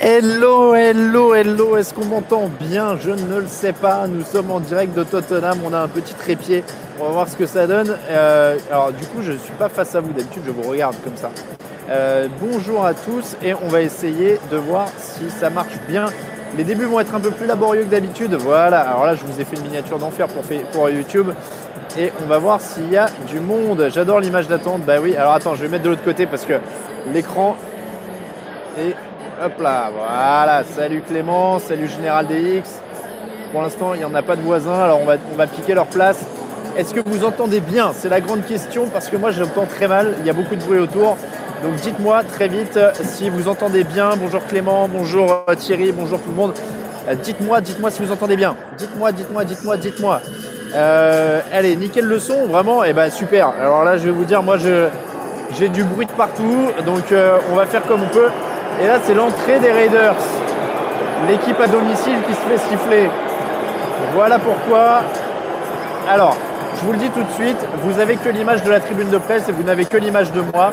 Hello, hello, hello, est-ce qu'on m'entend bien? Je ne le sais pas, nous sommes en direct de Tottenham, on a un petit trépied, on va voir ce que ça donne. Euh, alors du coup, je ne suis pas face à vous, d'habitude je vous regarde comme ça. Euh, bonjour à tous et on va essayer de voir si ça marche bien. Les débuts vont être un peu plus laborieux que d'habitude. Voilà, alors là je vous ai fait une miniature d'enfer pour, pour YouTube. Et on va voir s'il y a du monde. J'adore l'image d'attente. Bah oui, alors attends, je vais mettre de l'autre côté parce que l'écran est Hop là, voilà. Salut Clément, salut Général DX. Pour l'instant, il n'y en a pas de voisins, alors on va, on va piquer leur place. Est-ce que vous entendez bien? C'est la grande question parce que moi j'entends très mal, il y a beaucoup de bruit autour. Donc dites-moi très vite si vous entendez bien. Bonjour Clément, bonjour euh, Thierry, bonjour tout le monde. Euh, dites-moi, dites-moi si vous entendez bien. Dites-moi, dites-moi, dites-moi, dites-moi. Euh, allez, nickel le son, vraiment. Et eh ben super. Alors là, je vais vous dire, moi j'ai du bruit de partout, donc on va faire comme on peut. Et là, c'est l'entrée des Raiders. L'équipe à domicile qui se fait siffler. Voilà pourquoi. Alors, je vous le dis tout de suite, vous n'avez que l'image de la tribune de presse et vous n'avez que l'image de moi.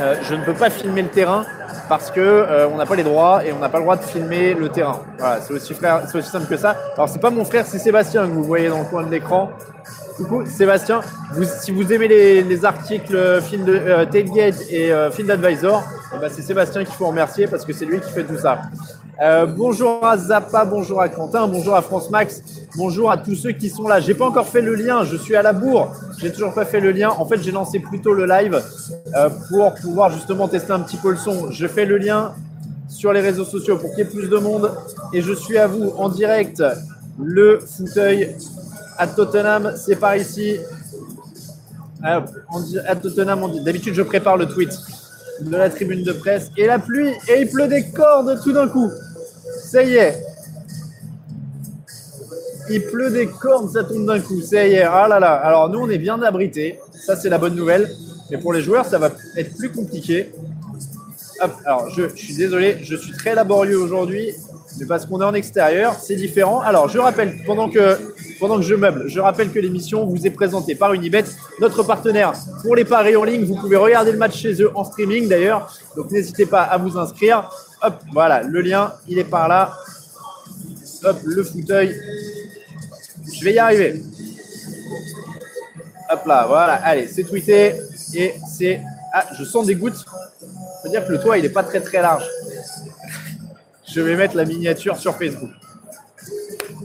Euh, je ne peux pas filmer le terrain parce que euh, on n'a pas les droits et on n'a pas le droit de filmer le terrain. Voilà, c'est aussi, aussi simple que ça. Alors c'est pas mon frère, c'est Sébastien que vous voyez dans le coin de l'écran. Coucou, Sébastien. si vous aimez les, articles film de euh, et euh, Film Advisor, eh ben, c'est Sébastien qu'il faut remercier parce que c'est lui qui fait tout ça. Euh, bonjour à Zappa, bonjour à Quentin, bonjour à France Max, bonjour à tous ceux qui sont là. J'ai pas encore fait le lien, je suis à la bourre, j'ai toujours pas fait le lien. En fait, j'ai lancé plutôt le live pour pouvoir justement tester un petit peu le son. Je fais le lien sur les réseaux sociaux pour qu'il y ait plus de monde et je suis à vous en direct le fauteuil à Tottenham, c'est par ici. À Tottenham, d'habitude, je prépare le tweet de la tribune de presse. Et la pluie, et il pleut des cordes tout d'un coup. Ça y est. Il pleut des cordes, ça tombe d'un coup. Ça y est. Ah là là. Alors, nous, on est bien abrités. Ça, c'est la bonne nouvelle. Mais pour les joueurs, ça va être plus compliqué. Alors, je suis désolé, je suis très laborieux aujourd'hui mais parce qu'on est en extérieur, c'est différent. Alors, je rappelle, pendant que, pendant que je meuble, je rappelle que l'émission vous est présentée par Unibet, notre partenaire pour les paris en ligne. Vous pouvez regarder le match chez eux en streaming d'ailleurs, donc n'hésitez pas à vous inscrire. Hop, voilà, le lien, il est par là. Hop, le fauteuil. Je vais y arriver. Hop là, voilà, allez, c'est tweeté et c'est. Ah, je sens des gouttes. Ça veut dire que le toit, il n'est pas très très large je vais mettre la miniature sur Facebook.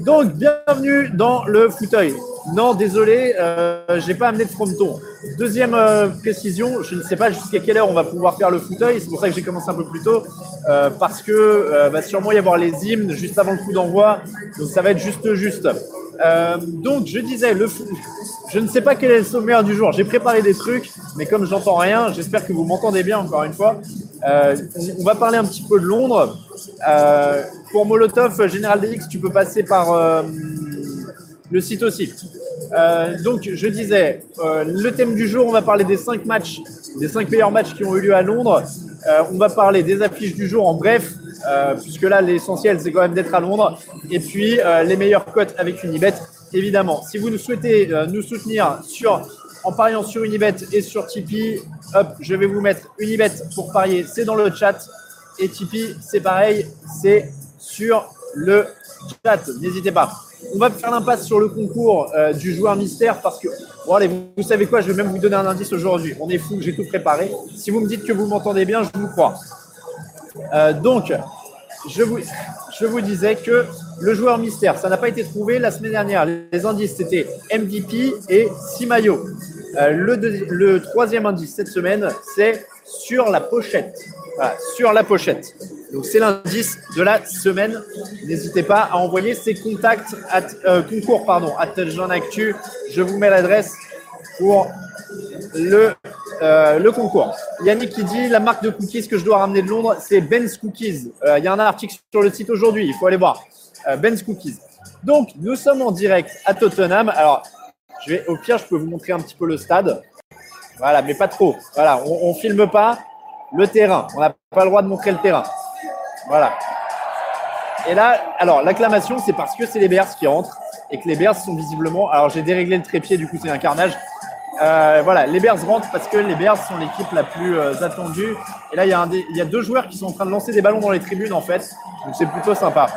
Donc, bienvenue dans le fauteuil. Non, désolé, euh, je n'ai pas amené de fronton. Deuxième euh, précision, je ne sais pas jusqu'à quelle heure on va pouvoir faire le fauteuil. C'est pour ça que j'ai commencé un peu plus tôt, euh, parce que va sûrement y avoir les hymnes juste avant le coup d'envoi. Donc, ça va être juste juste. donc, je disais, je ne sais pas quel est le sommaire du jour. J'ai préparé des trucs, mais comme j'entends rien, j'espère que vous m'entendez bien encore une fois. On va parler un petit peu de Londres. Euh, pour Molotov, Général DX, tu peux passer par euh, le site aussi. Euh, donc, je disais, le thème du jour, on va parler des cinq matchs, des cinq meilleurs matchs qui ont eu lieu à Londres. on va parler des affiches du jour en bref, puisque là, l'essentiel, c'est quand même d'être à Londres. Et puis, les meilleures cotes avec Unibet, évidemment. Si vous nous souhaitez nous soutenir sur en pariant sur Unibet et sur Tipeee, je vais vous mettre Unibet pour parier, c'est dans le chat. Et Tipeee, c'est pareil, c'est sur le chat. N'hésitez pas. On va faire l'impasse sur le concours euh, du joueur mystère parce que, vous, savez quoi, je vais même vous donner un indice aujourd'hui. On est fou, j'ai tout préparé. Si vous me dites que vous m'entendez bien, je vous crois. Euh, donc, je vous disais que le joueur mystère, ça n'a pas été trouvé la semaine dernière. Les indices, c'était MVP et Simayo. Euh, le, troisième indice cette semaine, c'est sur la pochette. Sur la pochette. Donc c'est l'indice de la semaine. N'hésitez pas à envoyer ces contacts à euh, concours pardon à Jean Actu. Je vous mets l'adresse pour le, euh, le concours. Yannick qui dit la marque de cookies que je dois ramener de Londres, c'est Ben's Cookies. Euh, il y a un article sur le site aujourd'hui, il faut aller voir. Ben's Cookies. Donc nous sommes en direct à Tottenham. Alors je vais au pire, je peux vous montrer un petit peu le stade. Voilà, mais pas trop. Voilà, on, ne filme pas le terrain. On n'a pas le droit de montrer le terrain. Voilà. Et là, alors l'acclamation, c'est parce que c'est les Bears qui rentrent et que les Bears sont visiblement. Alors j'ai déréglé le trépied, du coup c'est un carnage. Euh, voilà, les Bears rentrent parce que les Bears sont l'équipe la plus euh, attendue. Et là, il y, il y a deux joueurs qui sont en train de lancer des ballons dans les tribunes en fait. Donc c'est plutôt sympa.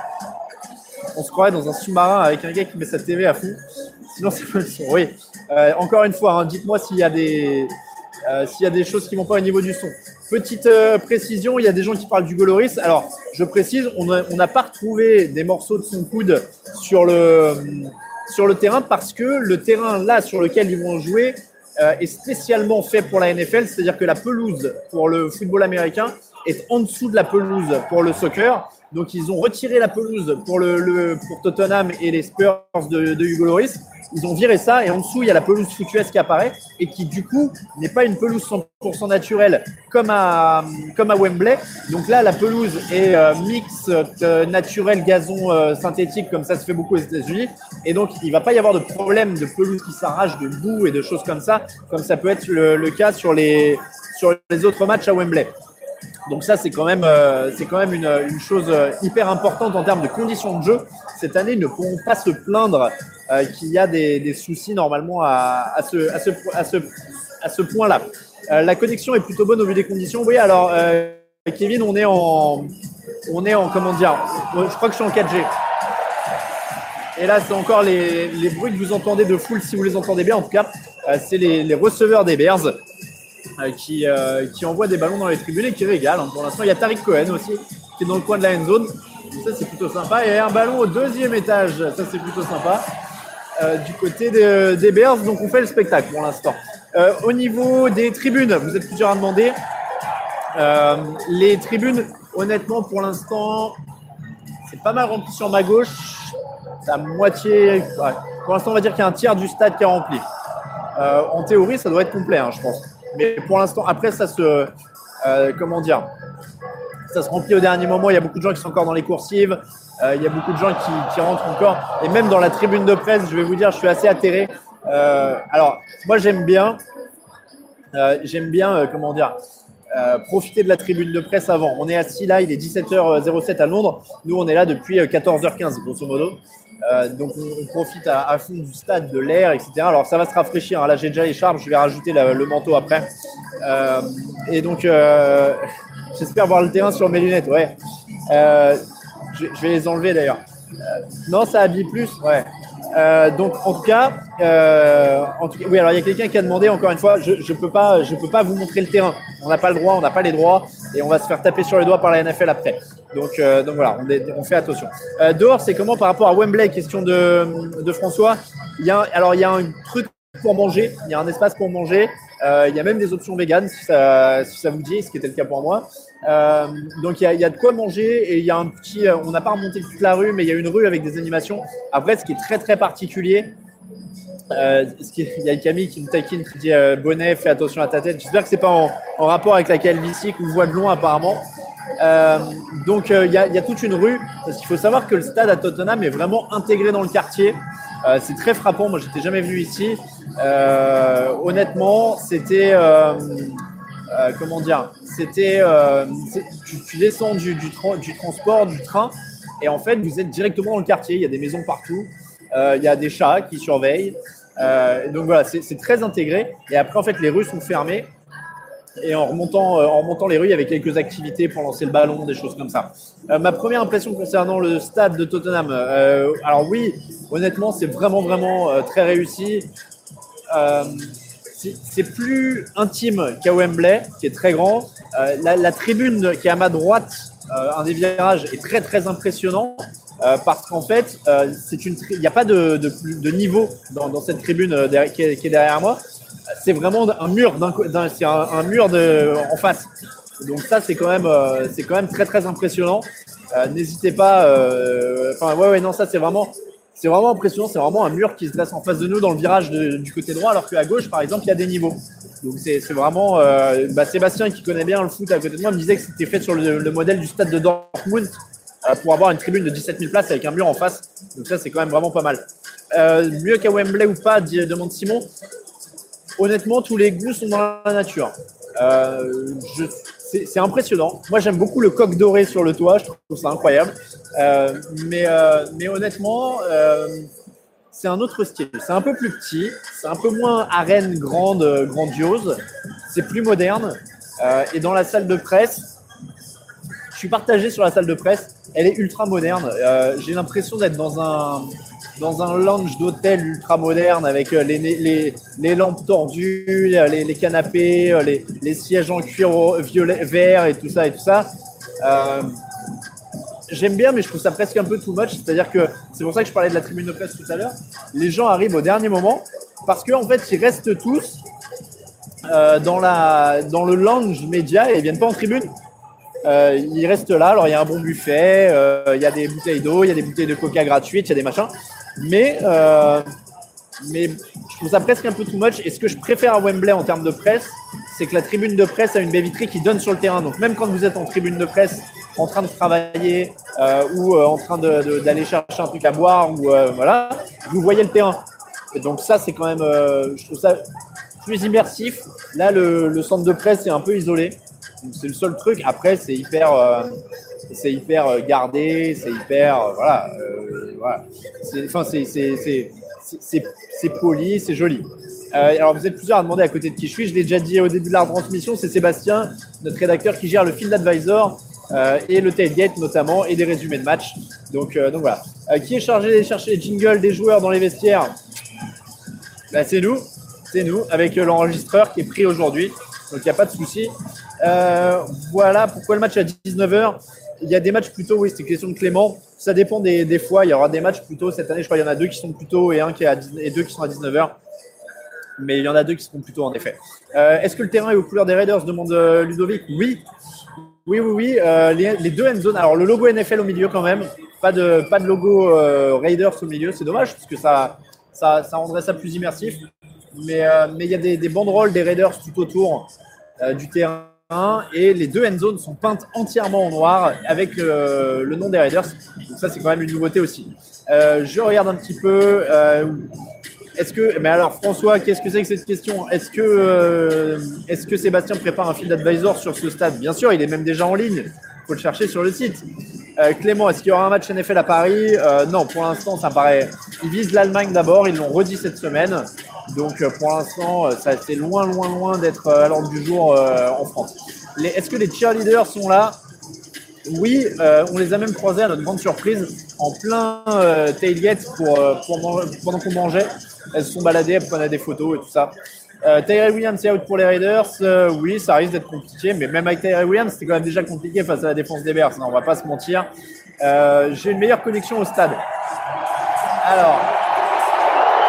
On se croirait dans un sous-marin avec un gars qui met sa TV à fond. Sinon, c'est pas le son. Oui. Euh, encore une fois, hein, dites-moi s'il y a des s'il y a des choses qui vont pas au niveau du son. Petite euh, précision, il y a des gens qui parlent du Goloris. Alors, je précise, on n'a pas retrouvé des morceaux de son coude sur le, sur le terrain parce que le terrain là sur lequel ils vont jouer euh, est spécialement fait pour la NFL, c'est-à-dire que la pelouse pour le football américain est en dessous de la pelouse pour le soccer. Donc, ils ont retiré la pelouse pour, le, pour Tottenham et les Spurs de, de Hugo Loris. Ils ont viré ça et en dessous, il y a la pelouse foutueuse qui apparaît et qui, du coup, n'est pas une pelouse 100% naturelle comme à, comme à Wembley. Donc là, la pelouse est euh, mix euh, naturel gazon euh, synthétique, comme ça se fait beaucoup aux États-Unis. Et donc, il va pas y avoir de problème de pelouse qui s'arrache, de boue et de choses comme ça, comme ça peut être le, le cas sur les, sur les autres matchs à Wembley. Donc ça, c'est quand même, euh, c'est quand même une, chose euh, hyper importante en termes de conditions de jeu. Cette année, ils ne pourront pas se plaindre euh, qu'il y a des, soucis normalement à, ce, point-là. la connexion est plutôt bonne au vu des conditions. Oui, alors Kevin, on est en, on est en comment dire Je crois que je suis en 4G. Et là, c'est encore les, bruits que vous entendez de foule, si vous les entendez bien. En tout cas, c'est les, les receveurs des Bears qui, euh, qui envoie des ballons dans les tribunes et qui régale. Hein. Pour l'instant, il y a Tariq Cohen aussi qui est dans le coin de la end zone. ça, c'est plutôt sympa. Et un ballon au deuxième étage. Ça, c'est plutôt sympa. Euh, du côté des Bears. Donc, on fait le spectacle pour l'instant. au niveau des tribunes, vous êtes plusieurs à demander. les tribunes, honnêtement, pour l'instant, c'est pas mal rempli sur ma gauche. À moitié. Pour l'instant, on va dire qu'il y a un tiers du stade qui est rempli. en théorie, ça doit être complet, hein, je pense. Mais pour l'instant, après, ça se. Euh, comment dire Ça se remplit au dernier moment. Il y a beaucoup de gens qui sont encore dans les coursives. Euh, il y a beaucoup de gens qui, rentrent encore. Et même dans la tribune de presse, je vais vous dire, je suis assez atterré. Euh, alors, moi, j'aime bien. J'aime bien, comment dire profiter de la tribune de presse avant. On est assis là, il est 17h07 à Londres. Nous, on est là depuis 14h15, grosso modo. Euh, donc on, profite à, fond du stade, de l'air, etc. Alors ça va se rafraîchir. Hein. Là j'ai déjà les charmes, je vais rajouter le manteau après. Euh, et donc euh, j'espère voir le terrain sur mes lunettes. Ouais. Je, vais les enlever d'ailleurs. non, ça habille plus. Ouais. Donc en tout cas, oui. Alors il y a quelqu'un qui a demandé encore une fois, je je peux pas, je peux pas vous montrer le terrain. On n'a pas le droit, on n'a pas les droits, et on va se faire taper sur les doigts par la NFL après. Donc euh, donc voilà, on, fait attention. Euh, dehors, c'est comment par rapport à Wembley Question de François. Il y a alors il y a un truc pour manger, il y a un espace pour manger. Euh, il y a même des options véganes si ça, vous dit, ce qui était le cas pour moi. Donc il y, a, de quoi manger et il y a un petit. On n'a pas remonté toute la rue, mais il y a une rue avec des animations. Après, ce qui est très très particulier, il y a Camille qui nous taquine qui dit bonnet, fais attention à ta tête. J'espère que c'est pas en, en, rapport avec la calvitie qu'on voit de loin apparemment. Euh, donc il y, a, il y, a, toute une rue parce qu'il faut savoir que le stade à Tottenham est vraiment intégré dans le quartier. c'est très frappant. Moi, j'étais jamais venu ici. honnêtement, c'était comment dire c'était euh, tu, descends du, transport, du train, et en fait, vous êtes directement dans le quartier. Il y a des maisons partout, euh, il y a des chats qui surveillent. Euh, donc voilà, c'est très intégré. Et après, en fait, les rues sont fermées. Et en remontant, euh, en remontant les rues avec quelques activités pour lancer le ballon, des choses comme ça. Euh, ma première impression concernant le stade de Tottenham, euh, alors oui, honnêtement, c'est vraiment, vraiment très réussi. C'est plus intime qu'à Wembley, qui est très grand. La, tribune qui est à ma droite, un des virages, est très, très impressionnant. parce qu'en fait, il n'y a pas de, niveau dans, cette tribune qui est derrière moi c'est vraiment un mur d'un, c'est un, mur de, en face. Donc ça, c'est quand même, euh, c'est quand même très très impressionnant. Euh, n'hésitez pas. euh, Enfin, ouais, ouais, non, ça c'est vraiment, c'est vraiment impressionnant. C'est vraiment un mur qui se dresse en face de nous dans le virage du côté droit, alors qu'à gauche, par exemple, il y a des niveaux. Donc c'est, vraiment. bah, Sébastien qui connaît bien le foot à côté de moi me disait que c'était fait sur le, le modèle du stade de Dortmund pour avoir une tribune de 17 000 places avec un mur en face. Donc ça, c'est quand même vraiment pas mal. Mieux qu'à Wembley ou pas, demande Simon. Honnêtement, tous les goûts sont dans la nature. Euh, c'est impressionnant. Moi, j'aime beaucoup le coq doré sur le toit. Je trouve ça incroyable. Euh, mais, euh, mais honnêtement, c'est un autre style. C'est un peu plus petit. C'est un peu moins arène grande, grandiose. C'est plus moderne. Et dans la salle de presse, je suis partagé sur la salle de presse. Elle est ultra moderne. J'ai l'impression d'être dans un, dans un lounge d'hôtel ultra moderne avec euh, les, les, les lampes tordues, les, les canapés, euh, les, sièges en cuir violet, vert et tout ça et tout ça. Euh, J'aime bien, mais je trouve ça presque un peu too much. C'est-à-dire que c'est pour ça que je parlais de la tribune de presse tout à l'heure. Les gens arrivent au dernier moment parce qu'en en fait, ils restent tous euh, dans, la, dans le lounge média et ils viennent pas en tribune. Euh, ils restent là. Alors, il y a un bon buffet, euh, il y a des bouteilles d'eau, il y a des bouteilles de coca gratuites, il y a des machins. Mais, euh, mais je trouve ça presque un peu too much. Et ce que je préfère à Wembley en termes de presse, c'est que la tribune de presse a une baie vitrée qui donne sur le terrain. Donc, même quand vous êtes en tribune de presse, en train de travailler euh, ou euh, en train d'aller chercher un truc à boire, ou voilà, vous voyez le terrain. Donc, ça, c'est quand même, je trouve ça plus immersif. Là, le, centre de presse est un peu isolé. C'est le seul truc. Après, c'est hyper, c'est hyper euh, gardé, c'est hyper, euh, voilà, euh, voilà. Enfin, c'est, poli, c'est joli. Alors, vous êtes plusieurs à demander à côté de qui je suis. Je l'ai déjà dit au début de la transmission. C'est Sébastien, notre rédacteur, qui gère le Field Advisor et le tailgate notamment et des résumés de match. Donc, donc voilà. Qui est chargé d'aller chercher les jingles des joueurs dans les vestiaires? Bah, c'est nous, c'est nous, avec l'enregistreur qui est pris aujourd'hui. Donc il n'y a pas de souci. Voilà pourquoi le match à 19h. Il y a des matchs plutôt, oui, c'était question de Clément. Ça dépend des, des fois. Il y aura des matchs plutôt cette année. Je crois qu'il y en a deux qui sont plutôt et un qui est à 10 et deux qui sont à 19h. Mais il y en a deux qui seront plutôt en effet. Euh, Est-ce que le terrain est aux couleurs des Raiders demande euh, Ludovic? Oui. Oui, oui, oui. Euh, les, deux end zones. Alors le logo NFL au milieu quand même. Pas de, pas de logo Raiders au milieu. C'est dommage parce que ça, ça, ça rendrait ça plus immersif. Mais il y a des, des banderoles des Raiders tout autour du terrain et les deux end zones sont peintes entièrement en noir avec euh, le nom des Raiders. Donc ça c'est quand même une nouveauté aussi. Euh, je regarde un petit peu. euh, est-ce que, mais alors François, qu'est-ce que c'est que cette question? Est-ce que, est-ce que Sébastien prépare un field advisor sur ce stade? Bien sûr, il est même déjà en ligne. Faut le chercher sur le site. Euh, Clément, est-ce qu'il y aura un match NFL à Paris? Euh, Non, pour l'instant, ça paraît. Ils visent l'Allemagne d'abord. Ils l'ont redit cette semaine. Donc, euh, pour l'instant, ça c'est loin, loin, loin d'être à l'ordre du jour en France. Est-ce que les cheerleaders sont là? Oui, on les a même croisés à notre grande surprise en plein tailgate pour, pour pendant qu'on mangeait. Elles se sont baladées, elles prenaient des photos et tout ça. Euh, Williams est out pour les Raiders. Euh, oui, ça risque d'être compliqué, mais même avec Tyrell Williams, c'était quand même déjà compliqué face à la défense des Bears. hein, on va pas se mentir. Euh, J'ai une meilleure connexion au stade. Alors,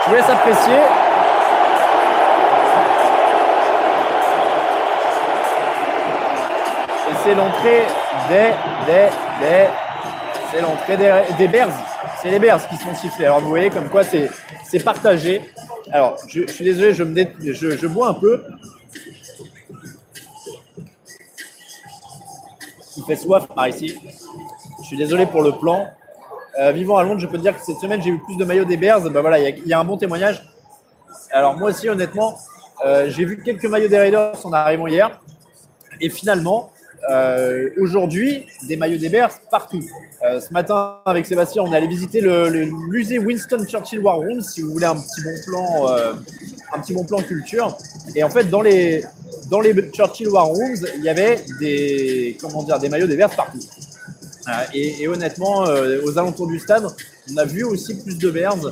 je vous laisse apprécier. Et c'est l'entrée des, des, des, c'est l'entrée des, des. C'est les Bears qui sont sifflés. Alors vous voyez comme quoi c'est, partagé. Alors je, suis désolé, je, me je, bois un peu. Il fait soif par ici. Je suis désolé pour le plan. Euh, vivant à Londres, je peux te dire que cette semaine j'ai eu plus de maillots des Bears. Ben voilà, il y a- il y, a un bon témoignage. Alors moi aussi, honnêtement, euh, j'ai vu quelques maillots des Raiders en arrivant hier. Et finalement, euh, aujourd'hui, des maillots des Bears partout. Euh, ce matin, avec Sébastien, on est allé visiter le, musée Winston Churchill War Room, si vous voulez un petit bon plan, euh, un petit bon plan culture. Et en fait, dans les, dans les Churchill War Rooms, il y avait des, comment dire, des maillots des Bears partout. Et, honnêtement, aux alentours du stade, on a vu aussi plus de Bears.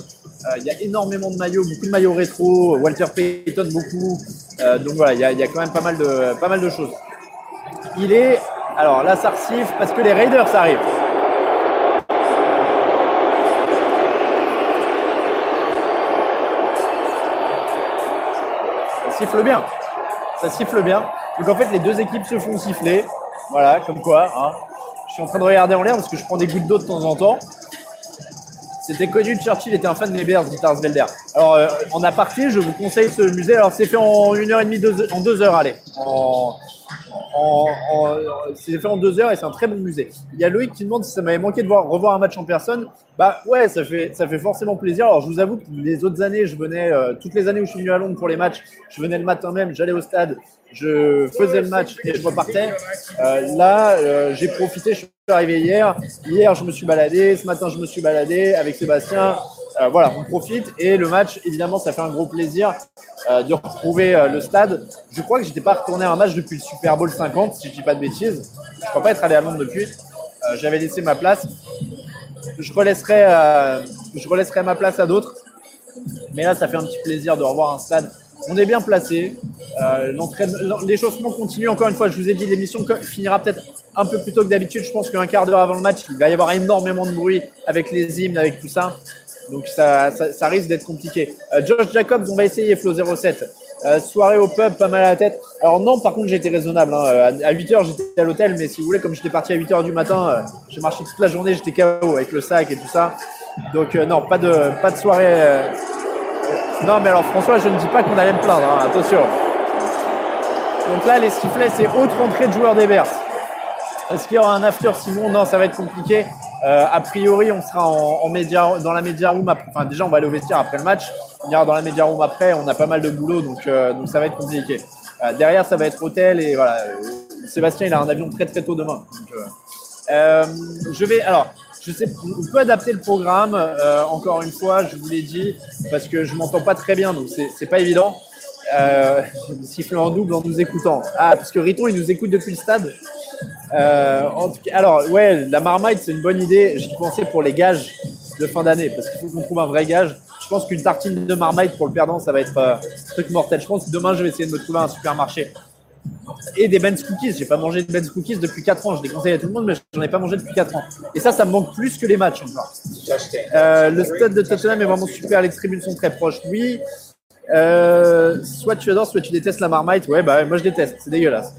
Il y a énormément de maillots, beaucoup de maillots rétro, Walter Payton beaucoup. donc voilà, il y, il y, a, quand même pas mal de, pas mal de choses. Il est, alors là, ça siffle parce que les Raiders arrivent. Ça siffle bien. Ça siffle bien. Donc en fait, les deux équipes se font siffler. Voilà, comme quoi. Hein. Je suis en train de regarder en l'air parce que je prends des gouttes d'eau de temps en temps. C'était connu, Churchill était un fan des Bears, dit Belder. Alors, euh, en aparté, je vous conseille ce musée. Alors, c'est fait en une heure et demie, deux, en deux heures, allez. C'est fait en deux heures et c'est un très bon musée. Il y a Loïc qui demande si ça m'avait manqué de voir, revoir un match en personne. Bah ouais, ça fait, ça fait forcément plaisir. Alors je vous avoue que les autres années, je venais, euh, toutes les années où je suis venu à Londres pour les matchs, je venais le matin même, j'allais au stade, je faisais le match et je repartais. Euh, là, euh, j'ai profité, arrivé hier. Hier, je me suis baladé. Ce matin, je me suis baladé avec Sébastien. Euh, voilà, on profite. Et le match, évidemment, ça fait un gros plaisir euh, de retrouver euh, le stade. Je crois que j'étais pas retourné à un match depuis le Super Bowl 50, si je dis pas de bêtises. Je crois pas être allé à Londres depuis. J'avais laissé ma place. Je relaisserai, je relaisserai ma place à d'autres. Mais là, ça fait un petit plaisir de revoir un stade on est bien placé. Euh, L'échauffement continue. Encore une fois, je vous ai dit, l'émission finira peut-être un peu plus tôt que d'habitude. Je pense qu'un quart d'heure avant le match, il va y avoir énormément de bruit avec les hymnes, avec tout ça. Donc ça, risque d'être compliqué. Euh, Josh Jacobs, on va essayer Flo 07. Euh, soirée au pub, pas mal à la tête. Alors non, par contre, été raisonnable. Hein. À 8h, j'étais à l'hôtel, mais si vous voulez, comme j'étais parti à 8h du matin, euh, j'ai marché toute la journée, j'étais KO avec le sac et tout ça. Donc non, pas de soirée non, mais alors François, je ne dis pas qu'on allait me plaindre, hein, attention. Donc là, les sifflets, c'est autre entrée de joueurs des Bears. Est-ce qu'il y aura un after Simon? Non, ça va être compliqué. Euh, a priori, on sera en, média, dans la média room. Enfin, déjà, on va aller au vestiaire après le match. On ira dans la média room après. On a pas mal de boulot, donc, euh, donc ça va être compliqué. Euh, derrière, ça va être hôtel et voilà. Sébastien, il a un avion très très tôt demain. je vais. Alors, je sais, on peut adapter le programme. Euh, encore une fois, je vous l'ai dit, parce que je m'entends pas très bien, donc c'est pas évident. Euh, siffler en double en nous écoutant. Ah, parce que Riton, il nous écoute depuis le stade. Euh, en tout cas, alors, ouais, la marmite, c'est une bonne idée. J'y pensais pour les gages de fin d'année, parce qu'il faut qu'on trouve un vrai gage. Je pense qu'une tartine de marmite pour le perdant, ça va être un truc mortel. Je pense que demain, je vais essayer de me trouver un supermarché et des Ben's Cookies. J'ai pas mangé de Ben's Cookies depuis 4 ans. Je les conseille à tout le monde, mais j'en ai pas mangé depuis 4 ans. Et ça, ça me manque plus que les matchs euh, le stade de Tottenham est vraiment super. Les tribunes sont très proches. Oui. Euh, soit tu adores, soit tu détestes la marmite. Ouais, bah moi je déteste. C'est dégueulasse.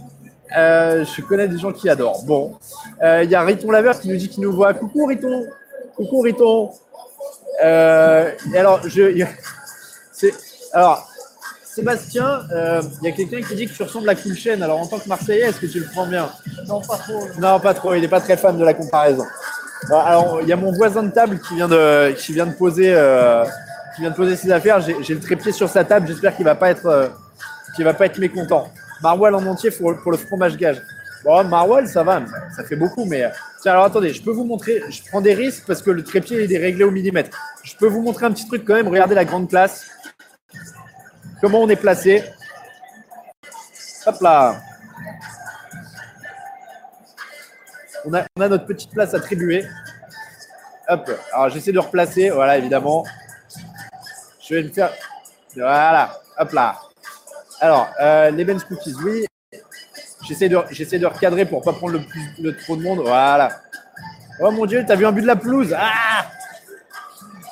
Euh, je connais des gens qui adorent. Bon, il y a Riton Laveur qui nous dit qu'il nous voit. Coucou Riton. Coucou Riton. alors, je, alors, Sébastien, il euh, y a quelqu'un qui dit que tu ressembles à Kulchen. Alors, en tant que Marseillais, est-ce que tu le prends bien? Non, pas trop. Non, pas trop. Il n'est pas très fan de la comparaison. alors, il y a mon voisin de table qui vient de, qui vient de poser, euh, qui vient de poser ses affaires. J'ai le trépied sur sa table. J'espère qu'il va pas être, euh, va pas être mécontent. Marwal en entier pour, pour le fromage gage. Bon, Marwal, ça va, ça fait beaucoup, mais tiens, alors attendez, je peux vous montrer. Je prends des risques parce que le trépied est réglé au millimètre. Je peux vous montrer un petit truc quand même. Regardez la grande place comment on est placé? Hop là. On a, notre petite place attribuée. Hop. Alors j'essaie de replacer. Voilà, évidemment. Je vais le faire. Voilà. Hop là. Alors, euh, les Ben's Cookies, oui. J'essaie de, de recadrer pour pas prendre le, plus, trop de monde. Voilà. Oh mon Dieu, t'as vu un but de la pelouse? Ah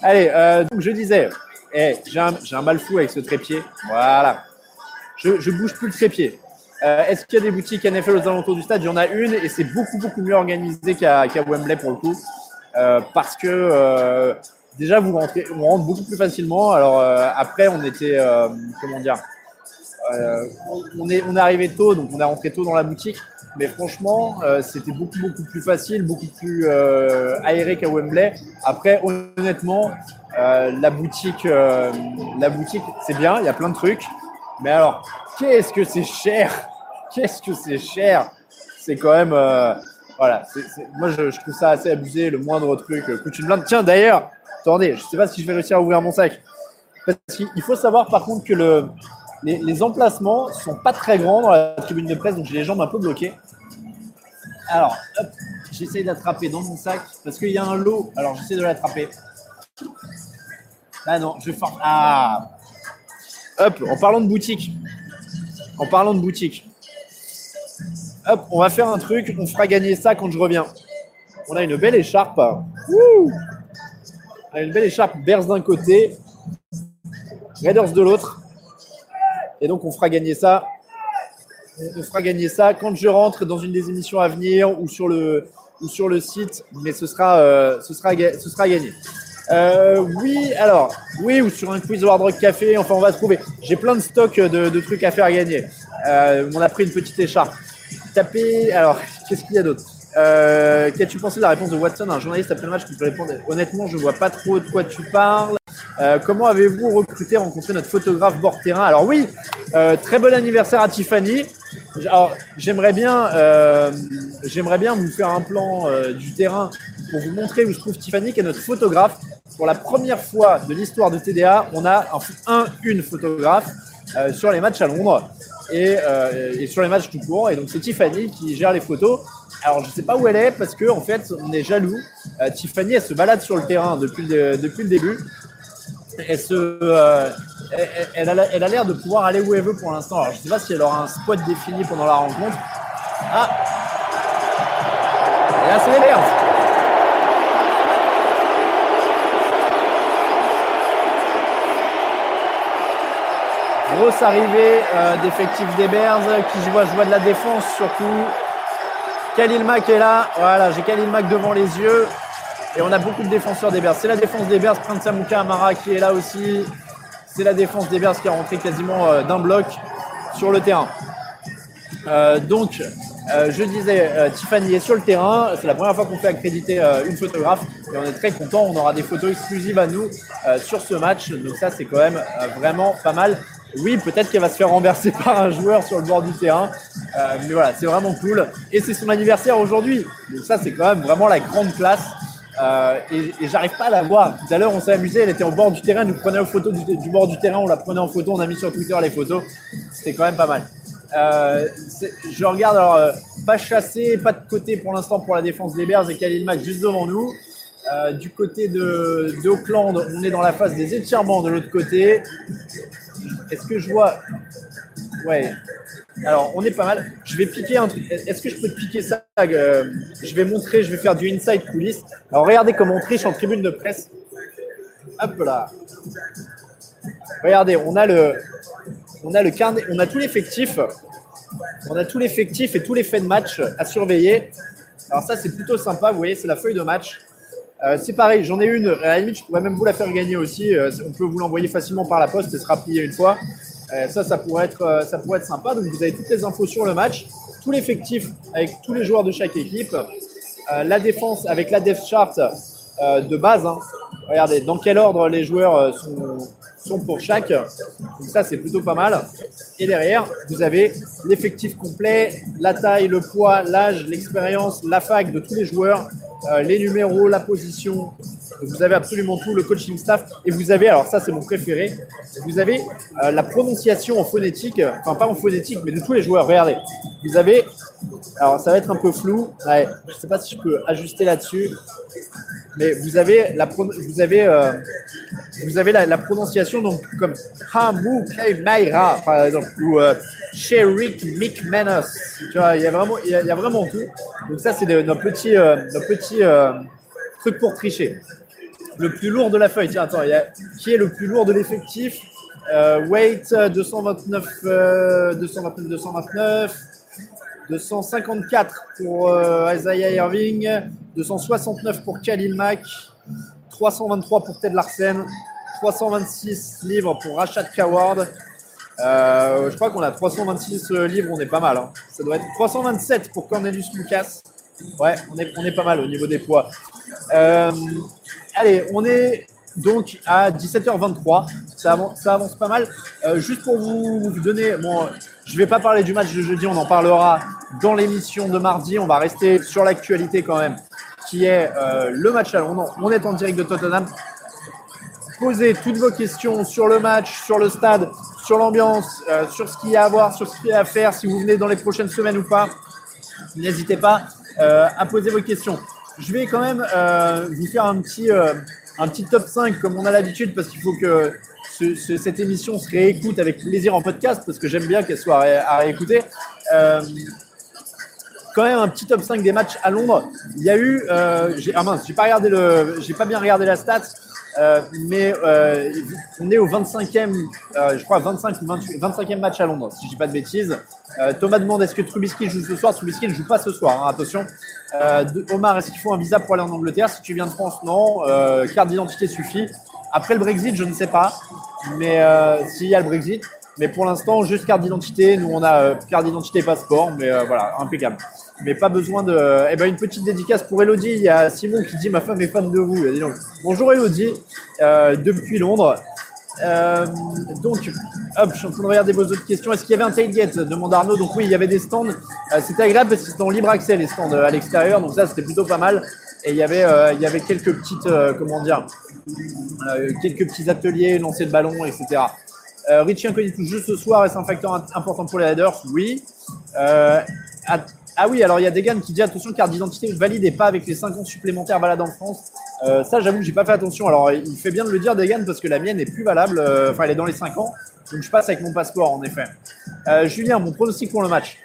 Allez, euh, donc je disais, eh, j'ai un, mal fou avec ce trépied. Voilà. Je, je bouge plus le trépied. Euh, est-ce qu'il y a des boutiques NFL aux alentours du stade? Il y en a une et c'est beaucoup, beaucoup mieux organisé qu'à Wembley pour le coup. Euh, parce que euh, déjà, vous rentrez, on rentre beaucoup plus facilement. Alors après, on était, comment dire, est, on est arrivé tôt, donc on est rentré tôt dans la boutique. Mais franchement, c'était beaucoup, beaucoup plus facile, beaucoup plus aéré qu'à Wembley. Après, honnêtement, euh, la boutique, euh, la c'est bien, il y a plein de trucs. Mais alors, qu'est-ce que c'est cher? Qu'est-ce que c'est cher? C'est quand même, euh, voilà. moi, je, trouve ça assez abusé. Le moindre truc coûte une blinde. Tiens, d'ailleurs, attendez, je sais pas si je vais réussir à ouvrir mon sac. Parce qu'il faut savoir par contre que le, les, emplacements sont pas très grands dans la tribune de presse, donc j'ai les jambes un peu bloquées. Alors, hop, j'essaie d'attraper dans mon sac parce qu'il y a un lot. Alors, j'essaie de l'attraper. Ah non, je faire. Ah Hop, en parlant de boutique. En parlant de boutique. Hop, on va faire un truc. On fera gagner ça quand je reviens. On a une belle écharpe. Une belle écharpe Bears d'un côté, Raiders de l'autre. Et donc, on fera gagner ça on fera gagner ça quand je rentre dans une des émissions à venir ou sur le, ou sur le site, mais ce sera, euh, ce sera, ce sera gagné. Euh, oui, alors, oui, ou sur un quiz au Hard Rock Café, enfin, on va trouver. J'ai plein de stocks de, trucs à faire gagner. Euh, on a pris une petite écharpe. Tapez, alors, qu'est-ce qu'il y a d'autre? Euh, Qu'as-tu pensé de la réponse de Watson, un journaliste après le match qui peut répondre? Honnêtement, je vois pas trop de quoi tu parles. Euh, comment avez-vous recruté, rencontré notre photographe bord terrain Alors oui, euh, très bon anniversaire à Tiffany. Alors j'aimerais bien, euh, j'aimerais bien vous faire un plan du terrain pour vous montrer où se trouve Tiffany, qui est notre photographe. Pour la première fois de l'histoire de TDA, on a un, un une photographe sur les matchs à Londres et, et sur les matchs tout court. Et donc c'est Tiffany qui gère les photos. Alors, je ne sais pas où elle est parce qu'en en fait, on est jaloux. Tiffany, elle se balade sur le terrain depuis depuis le début. Euh, elle, a, l'air de pouvoir aller où elle veut pour l'instant. Je ne sais pas si elle aura un spot défini pendant la rencontre. Ah Et là, c'est les. Grosse arrivée euh, d'effectifs des Bears qui je vois, je vois de la défense surtout. Khalil Mack est là. Voilà, j'ai Khalil Mack devant les yeux. Et on a beaucoup de défenseurs des. C'est la défense des Bears. Prince Samouka Amara qui est là aussi. C'est la défense des Bears qui a rentré quasiment euh, d'un bloc sur le terrain. Euh, donc, euh, je disais, Tiffany est sur le terrain. C'est la première fois qu'on fait accréditer une photographe. Et on est très content. On aura des photos exclusives à nous sur ce match. Donc ça, c'est quand même vraiment pas mal. Oui, peut-être qu'elle va se faire renverser par un joueur sur le bord du terrain. Mais voilà, c'est vraiment cool. Et c'est son anniversaire aujourd'hui. Donc ça, c'est quand même vraiment la grande classe. Euh, et, et j'arrive pas à la voir. Tout à l'heure, on s'est amusé. Elle était au bord du terrain. Nous prenait aux photos du, du, bord du terrain. On la prenait en photo. On a mis sur Twitter les photos. C'était quand même pas mal. Euh, je regarde alors euh, pas chassé, pas de côté pour l'instant pour la défense des Bears et Khalil juste devant nous. Euh, du côté de, de, Auckland, on est dans la phase des étirements de l'autre côté. Est-ce que je vois? Ouais. Alors, on est pas mal. Je vais piquer un truc. Est-ce que je peux te piquer ça euh, Je vais montrer, je vais faire du inside coulisses. Alors, regardez comment on triche en tribune de presse. Hop là. Regardez, on a le, on a le carnet, on a tout l'effectif. On a tout l'effectif et tous les faits de match à surveiller. Alors ça, c'est plutôt sympa. Vous voyez, c'est la feuille de match. Euh, c'est pareil, j'en ai une. À je pourrais même vous la faire gagner aussi. Euh, on peut vous l'envoyer facilement par la poste et sera plié une fois. Euh, ça, ça pourrait, être, ça pourrait être sympa. Donc, vous avez toutes les infos sur le match, tout l'effectif avec tous les joueurs de chaque équipe, la défense avec la depth chart de base. Hein. Regardez, dans quel ordre les joueurs sont, sont pour chaque. Donc ça, c'est plutôt pas mal. Et derrière, vous avez l'effectif complet, la taille, le poids, l'âge, l'expérience, la fac de tous les joueurs, euh, les numéros, la position. Vous avez absolument tout, le coaching staff. Et vous avez, alors ça, c'est mon préféré, vous avez euh, la prononciation en phonétique, enfin pas en phonétique, mais de tous les joueurs. Regardez, vous avez, alors ça va être un peu flou. Je ne sais pas si je peux ajuster là-dessus. Mais vous avez la vous avez euh, vous avez la, prononciation donc comme Hamu Maira par exemple ou euh, Sherik McManus tu vois il y a vraiment il y a, vraiment tout. Donc ça c'est nos petits euh, nos petits euh, trucs pour tricher. Le plus lourd de la feuille. Tiens attends qui est le plus lourd de l'effectif? Euh, weight 229 229 229 254 pour euh, Isaiah Irving, 269 pour Khalil Mack, 323 pour Ted Larsen, 326 livres pour Rashad Coward. Euh, je crois qu'on a 326 livres, on est pas mal. Hein. Ça doit être 327 pour Cornelius Lucas. Ouais, on est, on est pas mal au niveau des poids. Euh, allez, on est donc à 17h23. Ça avance, ça avance pas mal. Euh, juste pour vous, vous donner, bon, je ne vais pas parler du match de jeudi, on en parlera dans l'émission de mardi. On va rester sur l'actualité quand même, qui est euh, le match à. On est en direct de Tottenham. Posez toutes vos questions sur le match, sur le stade, sur l'ambiance, sur ce qu'il y a à voir, sur ce qu'il y a à faire, si vous venez dans les prochaines semaines ou pas. N'hésitez pas à poser vos questions. Je vais quand même vous faire un petit, un petit top 5 comme on a l'habitude parce qu'il faut que cette émission se réécoute avec plaisir en podcast parce que j'aime bien qu'elle soit à réécouter. Euh, quand même un petit top 5 des matchs à Londres. Il y a eu, euh, ah mince, j'ai pas regardé le, j'ai pas bien regardé la stat, euh, mais on est au 25e, je crois 25 ou 25e match à Londres, si je dis pas de bêtises. Thomas demande est-ce que Trubisky joue ce soir? Trubisky ne joue pas ce soir, hein, attention. Omar, est-ce qu'il faut un visa pour aller en Angleterre? Si tu viens de France, non. carte d'identité suffit. Après le Brexit, je ne sais pas, mais s'il y a le Brexit, mais pour l'instant, juste carte d'identité. Nous, on a carte d'identité passeport, mais voilà, impeccable mais pas besoin de. Eh ben, une petite dédicace pour Elodie. Il y a Simon qui dit Ma femme est fan de vous. bonjour Elodie, euh, depuis Londres. Euh, donc, hop, je suis en train de regarder vos autres questions. Est-ce qu'il y avait un tailgate? Demande Arnaud. Donc, oui, il y avait des stands. Euh, c'était agréable parce qu'ils étaient en libre accès, les stands à l'extérieur. Donc, ça, c'était plutôt pas mal. Et il y avait, il y avait quelques petites, comment dire, quelques petits ateliers, lancer de ballon, etc. Richie Incognito, juste ce soir, est-ce un facteur important pour les Raiders? Oui. Ah oui, alors il y a Degan qui dit attention, carte d'identité valide et pas avec les 5 ans supplémentaires valables en France. Euh, ça, j'avoue que j'ai pas fait attention. Alors il fait bien de le dire, Degan, parce que la mienne est plus valable. Euh, enfin, elle est dans les 5 ans. Donc je passe avec mon passeport, en effet. Euh, Julien, mon pronostic pour le match.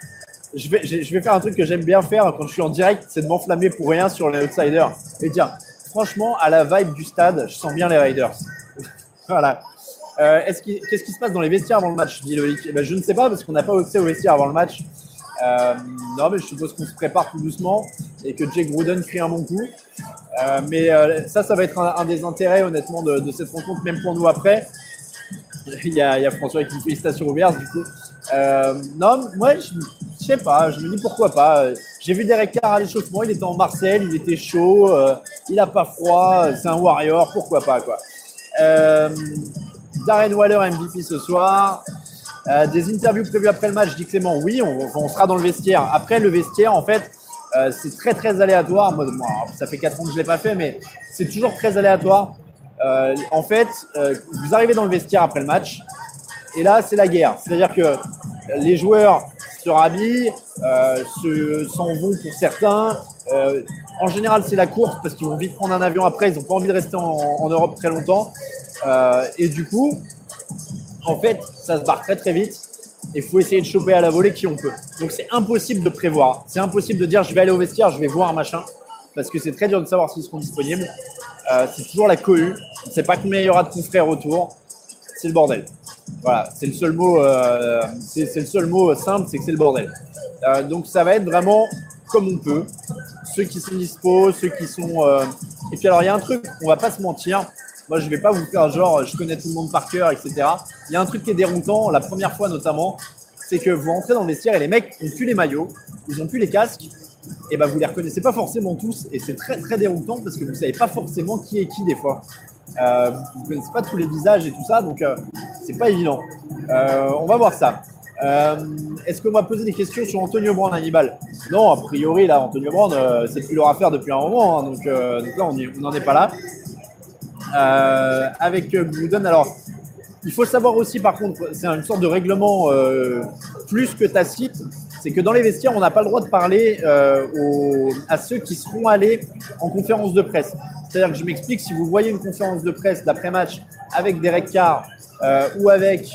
Je vais, faire un truc que j'aime bien faire quand je suis en direct, c'est de m'enflammer pour rien sur les outsiders. Et dire, franchement, à la vibe du stade, je sens bien les Raiders. voilà. Qu'est-ce qui se passe dans les vestiaires avant le match dit Loïc? Eh ben, Je ne sais pas parce qu'on n'a pas accès aux vestiaires avant le match. Euh, non, mais je suppose qu'on se prépare tout doucement et que Jake Gruden crie un bon coup. Euh, mais euh, ça, ça va être un, des intérêts, honnêtement, de, cette rencontre, même pour nous après. Il y a, il y a François qui me félicitations au du coup. non, moi, je, je, sais pas, je me dis pourquoi pas. J'ai vu Derek Carr à l'échauffement, il était en Marseille, il était chaud, il a pas froid, c'est un warrior, pourquoi pas, quoi. Darren Waller MVP ce soir. Euh, des interviews prévues après le match, dit Clément, oui, on, sera dans le vestiaire. Après, le vestiaire, en fait, euh, c'est très, très aléatoire. Moi, ça fait 4 ans que je ne l'ai pas fait, mais c'est toujours très aléatoire. Euh, en fait, vous arrivez dans le vestiaire après le match, et là, c'est la guerre. C'est-à-dire que les joueurs se rhabillent, s'en vont pour certains. en général, c'est la course parce qu'ils vont vite prendre un avion après. Ils n'ont pas envie de rester en, Europe très longtemps. et du coup, en fait, ça se barre très très vite. Il faut essayer de choper à la volée qui on peut. Donc c'est impossible de prévoir. C'est impossible de dire je vais aller au vestiaire, je vais voir un machin. Parce que c'est très dur de savoir s'ils seront disponibles. Euh, c'est toujours la cohue. On ne sait pas combien il y aura de confrères autour. C'est le bordel. Voilà, c'est le seul mot, euh, c'est le seul mot simple, c'est que c'est le bordel. Euh, donc ça va être vraiment comme on peut. Ceux qui sont dispo, ceux qui sont. Et puis alors il y a un truc, on va pas se mentir. Moi, je vais pas vous faire genre, je connais tout le monde par cœur, etc. Il y a un truc qui est déroutant, la première fois notamment, c'est que vous rentrez dans le vestiaire et les mecs ont plus les maillots, ils ont plus les casques, et ben vous les reconnaissez pas forcément tous, et c'est très très déroutant parce que vous savez pas forcément qui est qui des fois. Euh, vous connaissez pas tous les visages et tout ça, donc euh, c'est pas évident. Euh, on va voir ça. Euh, est-ce qu'on va poser des questions sur Antonio Brown, Hannibal? Non, a priori, là, Antonio Brown, c'est plus leur affaire depuis un moment, hein, donc, là, on n'en est pas là. Avec Gruden. Alors, il faut savoir aussi, par contre, c'est une sorte de règlement plus que tacite, c'est que dans les vestiaires, on n'a pas le droit de parler euh, à ceux qui seront allés en conférence de presse. C'est-à-dire que je m'explique, si vous voyez une conférence de presse d'après-match avec Derek Carr ou avec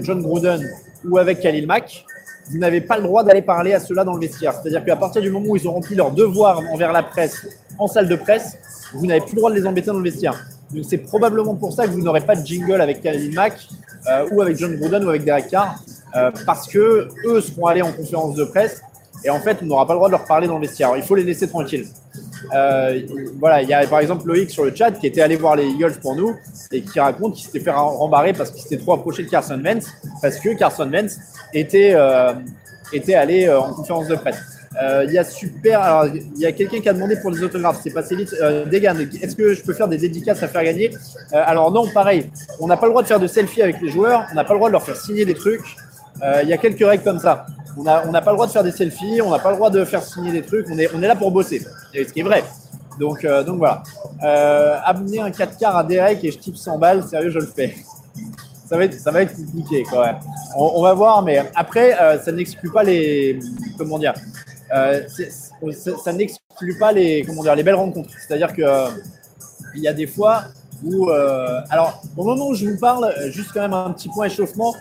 John Gruden ou avec Khalil Mack, vous n'avez pas le droit d'aller parler à ceux-là dans le vestiaire. C'est-à-dire qu'à partir du moment où ils ont rempli leur devoir envers la presse en salle de presse, vous n'avez plus le droit de les embêter dans le vestiaire. Donc c'est probablement pour ça que vous n'aurez pas de jingle avec Khalil Mack euh, ou avec John Gruden ou avec Derek Carr, euh, parce que eux seront allés en conférence de presse et en fait on n'aura pas le droit de leur parler dans le vestiaire. il faut les laisser tranquilles. Euh, voilà, il y a par exemple Loïc sur le chat qui était allé voir les Eagles pour nous et qui raconte qu'il s'était fait rembarrer parce qu'il s'était trop approché de Carson Wentz parce que Carson Wentz était, était allé en conférence de presse. Euh, il y a super. Alors, il y a quelqu'un qui a demandé pour les autographes. C'est passé vite. Euh, Degan, est-ce que je peux faire des dédicaces à faire gagner? Euh, Alors, non, pareil. On n'a pas le droit de faire de selfie avec les joueurs. On n'a pas le droit de leur faire signer des trucs. Euh, il y a quelques règles comme ça. On n'a on pas le droit de faire des selfies. On n'a pas le droit de faire signer des trucs. On est, on est là pour bosser. Ce qui est vrai. Donc, donc voilà. amener un 4 quarts à Derek et je type 100 balles. Sérieux, je le fais. ça va être, ça va être compliqué quand même. On, va voir, mais après, euh, ça n'exclut pas les, comment dire, euh, ça, n'exclut pas les, comment dire, les belles rencontres. C'est-à-dire que il y a des fois où, alors, au moment où je vous parle, juste quand même un petit point échauffement,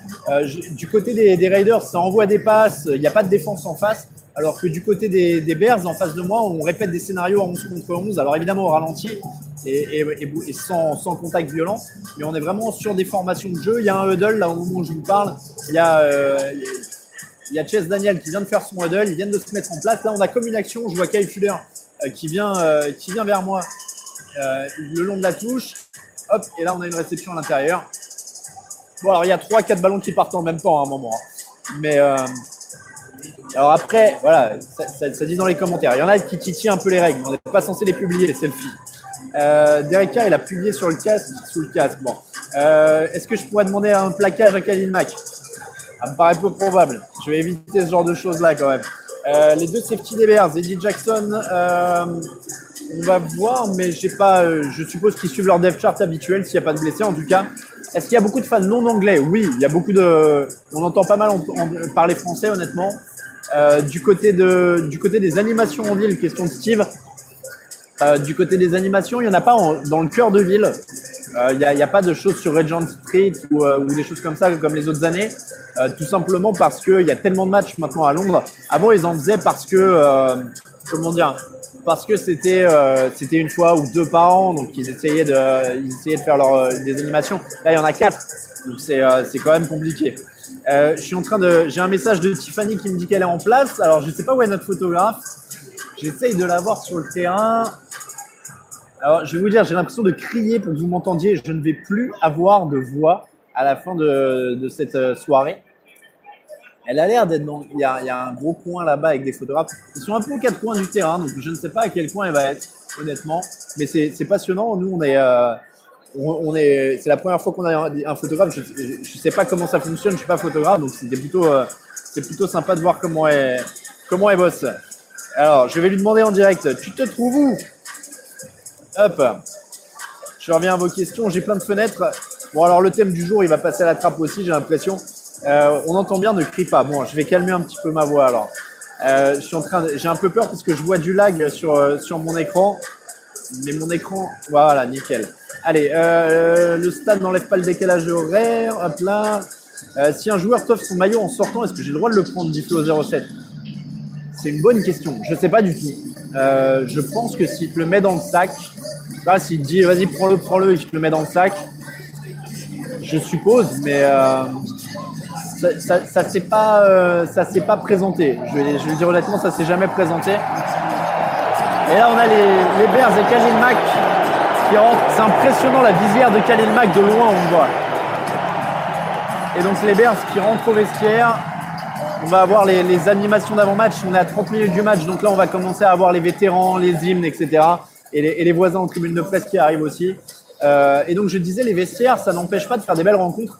du côté des, des Raiders, ça envoie des passes, il n'y a pas de défense en face. Alors que du côté des, Bears, en face de moi, on répète des scénarios en 11 contre 11. Alors évidemment au ralenti et, sans, contact violent. Mais on est vraiment sur des formations de jeu. Il y a un huddle là au moment où je vous parle. Il y a, euh, il y a Chase Daniel qui vient de faire son huddle. Ils viennent de se mettre en place. Là, on a comme une action. Je vois Kyle Fuller euh, qui, vient, euh, qui vient vers moi le long de la touche. Hop, et là, on a une réception à l'intérieur. Bon, alors il y a 3-4 ballons qui partent en même temps à un moment. Hein. Mais alors après, voilà, ça, dit dans les commentaires. Il y en a qui titillent un peu les règles. On n'est pas censé les publier, les selfies. Euh, Derek il a publié sur le casque, sous le casque. Bon. Euh, Est-ce que je pourrais demander un plaquage à Khalil Mack Ça me paraît peu probable. Je vais éviter ce genre de choses-là quand même. Euh, les deux safety des Bears, Eddie Jackson, euh, on va voir, mais j'ai pas, euh, je suppose qu'ils suivent leur dev chart habituel s'il n'y a pas de blessés. En tout cas, est-ce qu'il y a beaucoup de fans non anglais? Oui, il y a beaucoup de. On entend pas mal parler français, honnêtement. Euh, du, côté des animations en ville, question de Steve. Euh, du côté des animations, il n'y en a pas dans le cœur de ville. Il n'y a, a, pas de choses sur Regent Street ou, ou, des choses comme ça comme les autres années. tout simplement parce qu'il y a tellement de matchs maintenant à Londres. Avant, ils en faisaient parce que, comment dire, parce que c'était c'était une fois ou deux par an, donc ils essayaient de, ils essayaient de faire leur, des animations. Là, il y en a quatre, donc c'est quand même compliqué. Euh, je suis en train de. J'ai un message de Tiffany qui me dit qu'elle est en place. Alors, je sais pas où est notre photographe. J'essaye de la voir sur le terrain. Alors, je vais vous dire, j'ai l'impression de crier pour que vous m'entendiez. Je ne vais plus avoir de voix à la fin de, de cette euh, soirée. Elle a l'air d'être dans. Il y, a, un gros coin là-bas avec des photographes. Ils sont un peu aux quatre coins du terrain, donc je ne sais pas à quel coin elle va être, honnêtement. Mais c'est passionnant. Nous, on est. Euh, on, est, c'est la première fois qu'on a un, photographe. Je ne sais pas comment ça fonctionne, je ne suis pas photographe, donc c'était plutôt, euh, c'est plutôt sympa de voir comment elle, comment elle bosse. Alors, je vais lui demander en direct, tu te trouves où? Hop, je reviens à vos questions. J'ai plein de fenêtres. Bon, alors le thème du jour, il va passer à la trappe aussi, j'ai l'impression. Euh, on entend bien, ne crie pas. Bon, je vais calmer un petit peu ma voix alors. Euh, je suis en train, j'ai un peu peur parce que je vois du lag sur sur mon écran, mais mon écran, voilà, nickel. Allez, euh, le stade n'enlève pas le décalage horaire. Hop là. Euh, si un joueur t'offre son maillot en sortant, est-ce que j'ai le droit de le prendre dit au 07 C'est une bonne question. Je sais pas du tout. Euh, je pense que s'il te le met dans le sac, pas s'il te dit vas-y prends-le, prends-le et je te le mets dans le sac, je suppose, mais ça, ça, ça s'est pas, ça s'est pas présenté. Je vais, je dire honnêtement, ça s'est jamais présenté. Et là, on a les, les Bears et Khalil Mack c'est impressionnant la visière de Khalil Mack de loin, on voit. Et donc les Bears qui rentrent au vestiaire. On va avoir les, animations d'avant-match. On est à 30 minutes du match, donc là on va commencer à avoir les vétérans, les hymnes, etc. Et les, voisins en tribune de presse qui arrivent aussi. Euh, et donc je disais, les vestiaires, ça n'empêche pas de faire des belles rencontres.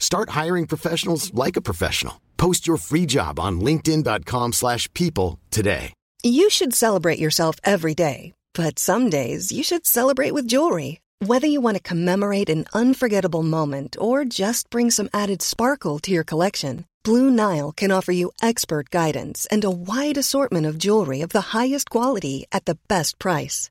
Start hiring professionals like a professional. Post your free job on linkedin.com slash people today. You should celebrate yourself every day, but some days you should celebrate with jewelry. Whether you want to commemorate an unforgettable moment or just bring some added sparkle to your collection, Blue Nile can offer you expert guidance and a wide assortment of jewelry of the highest quality at the best price.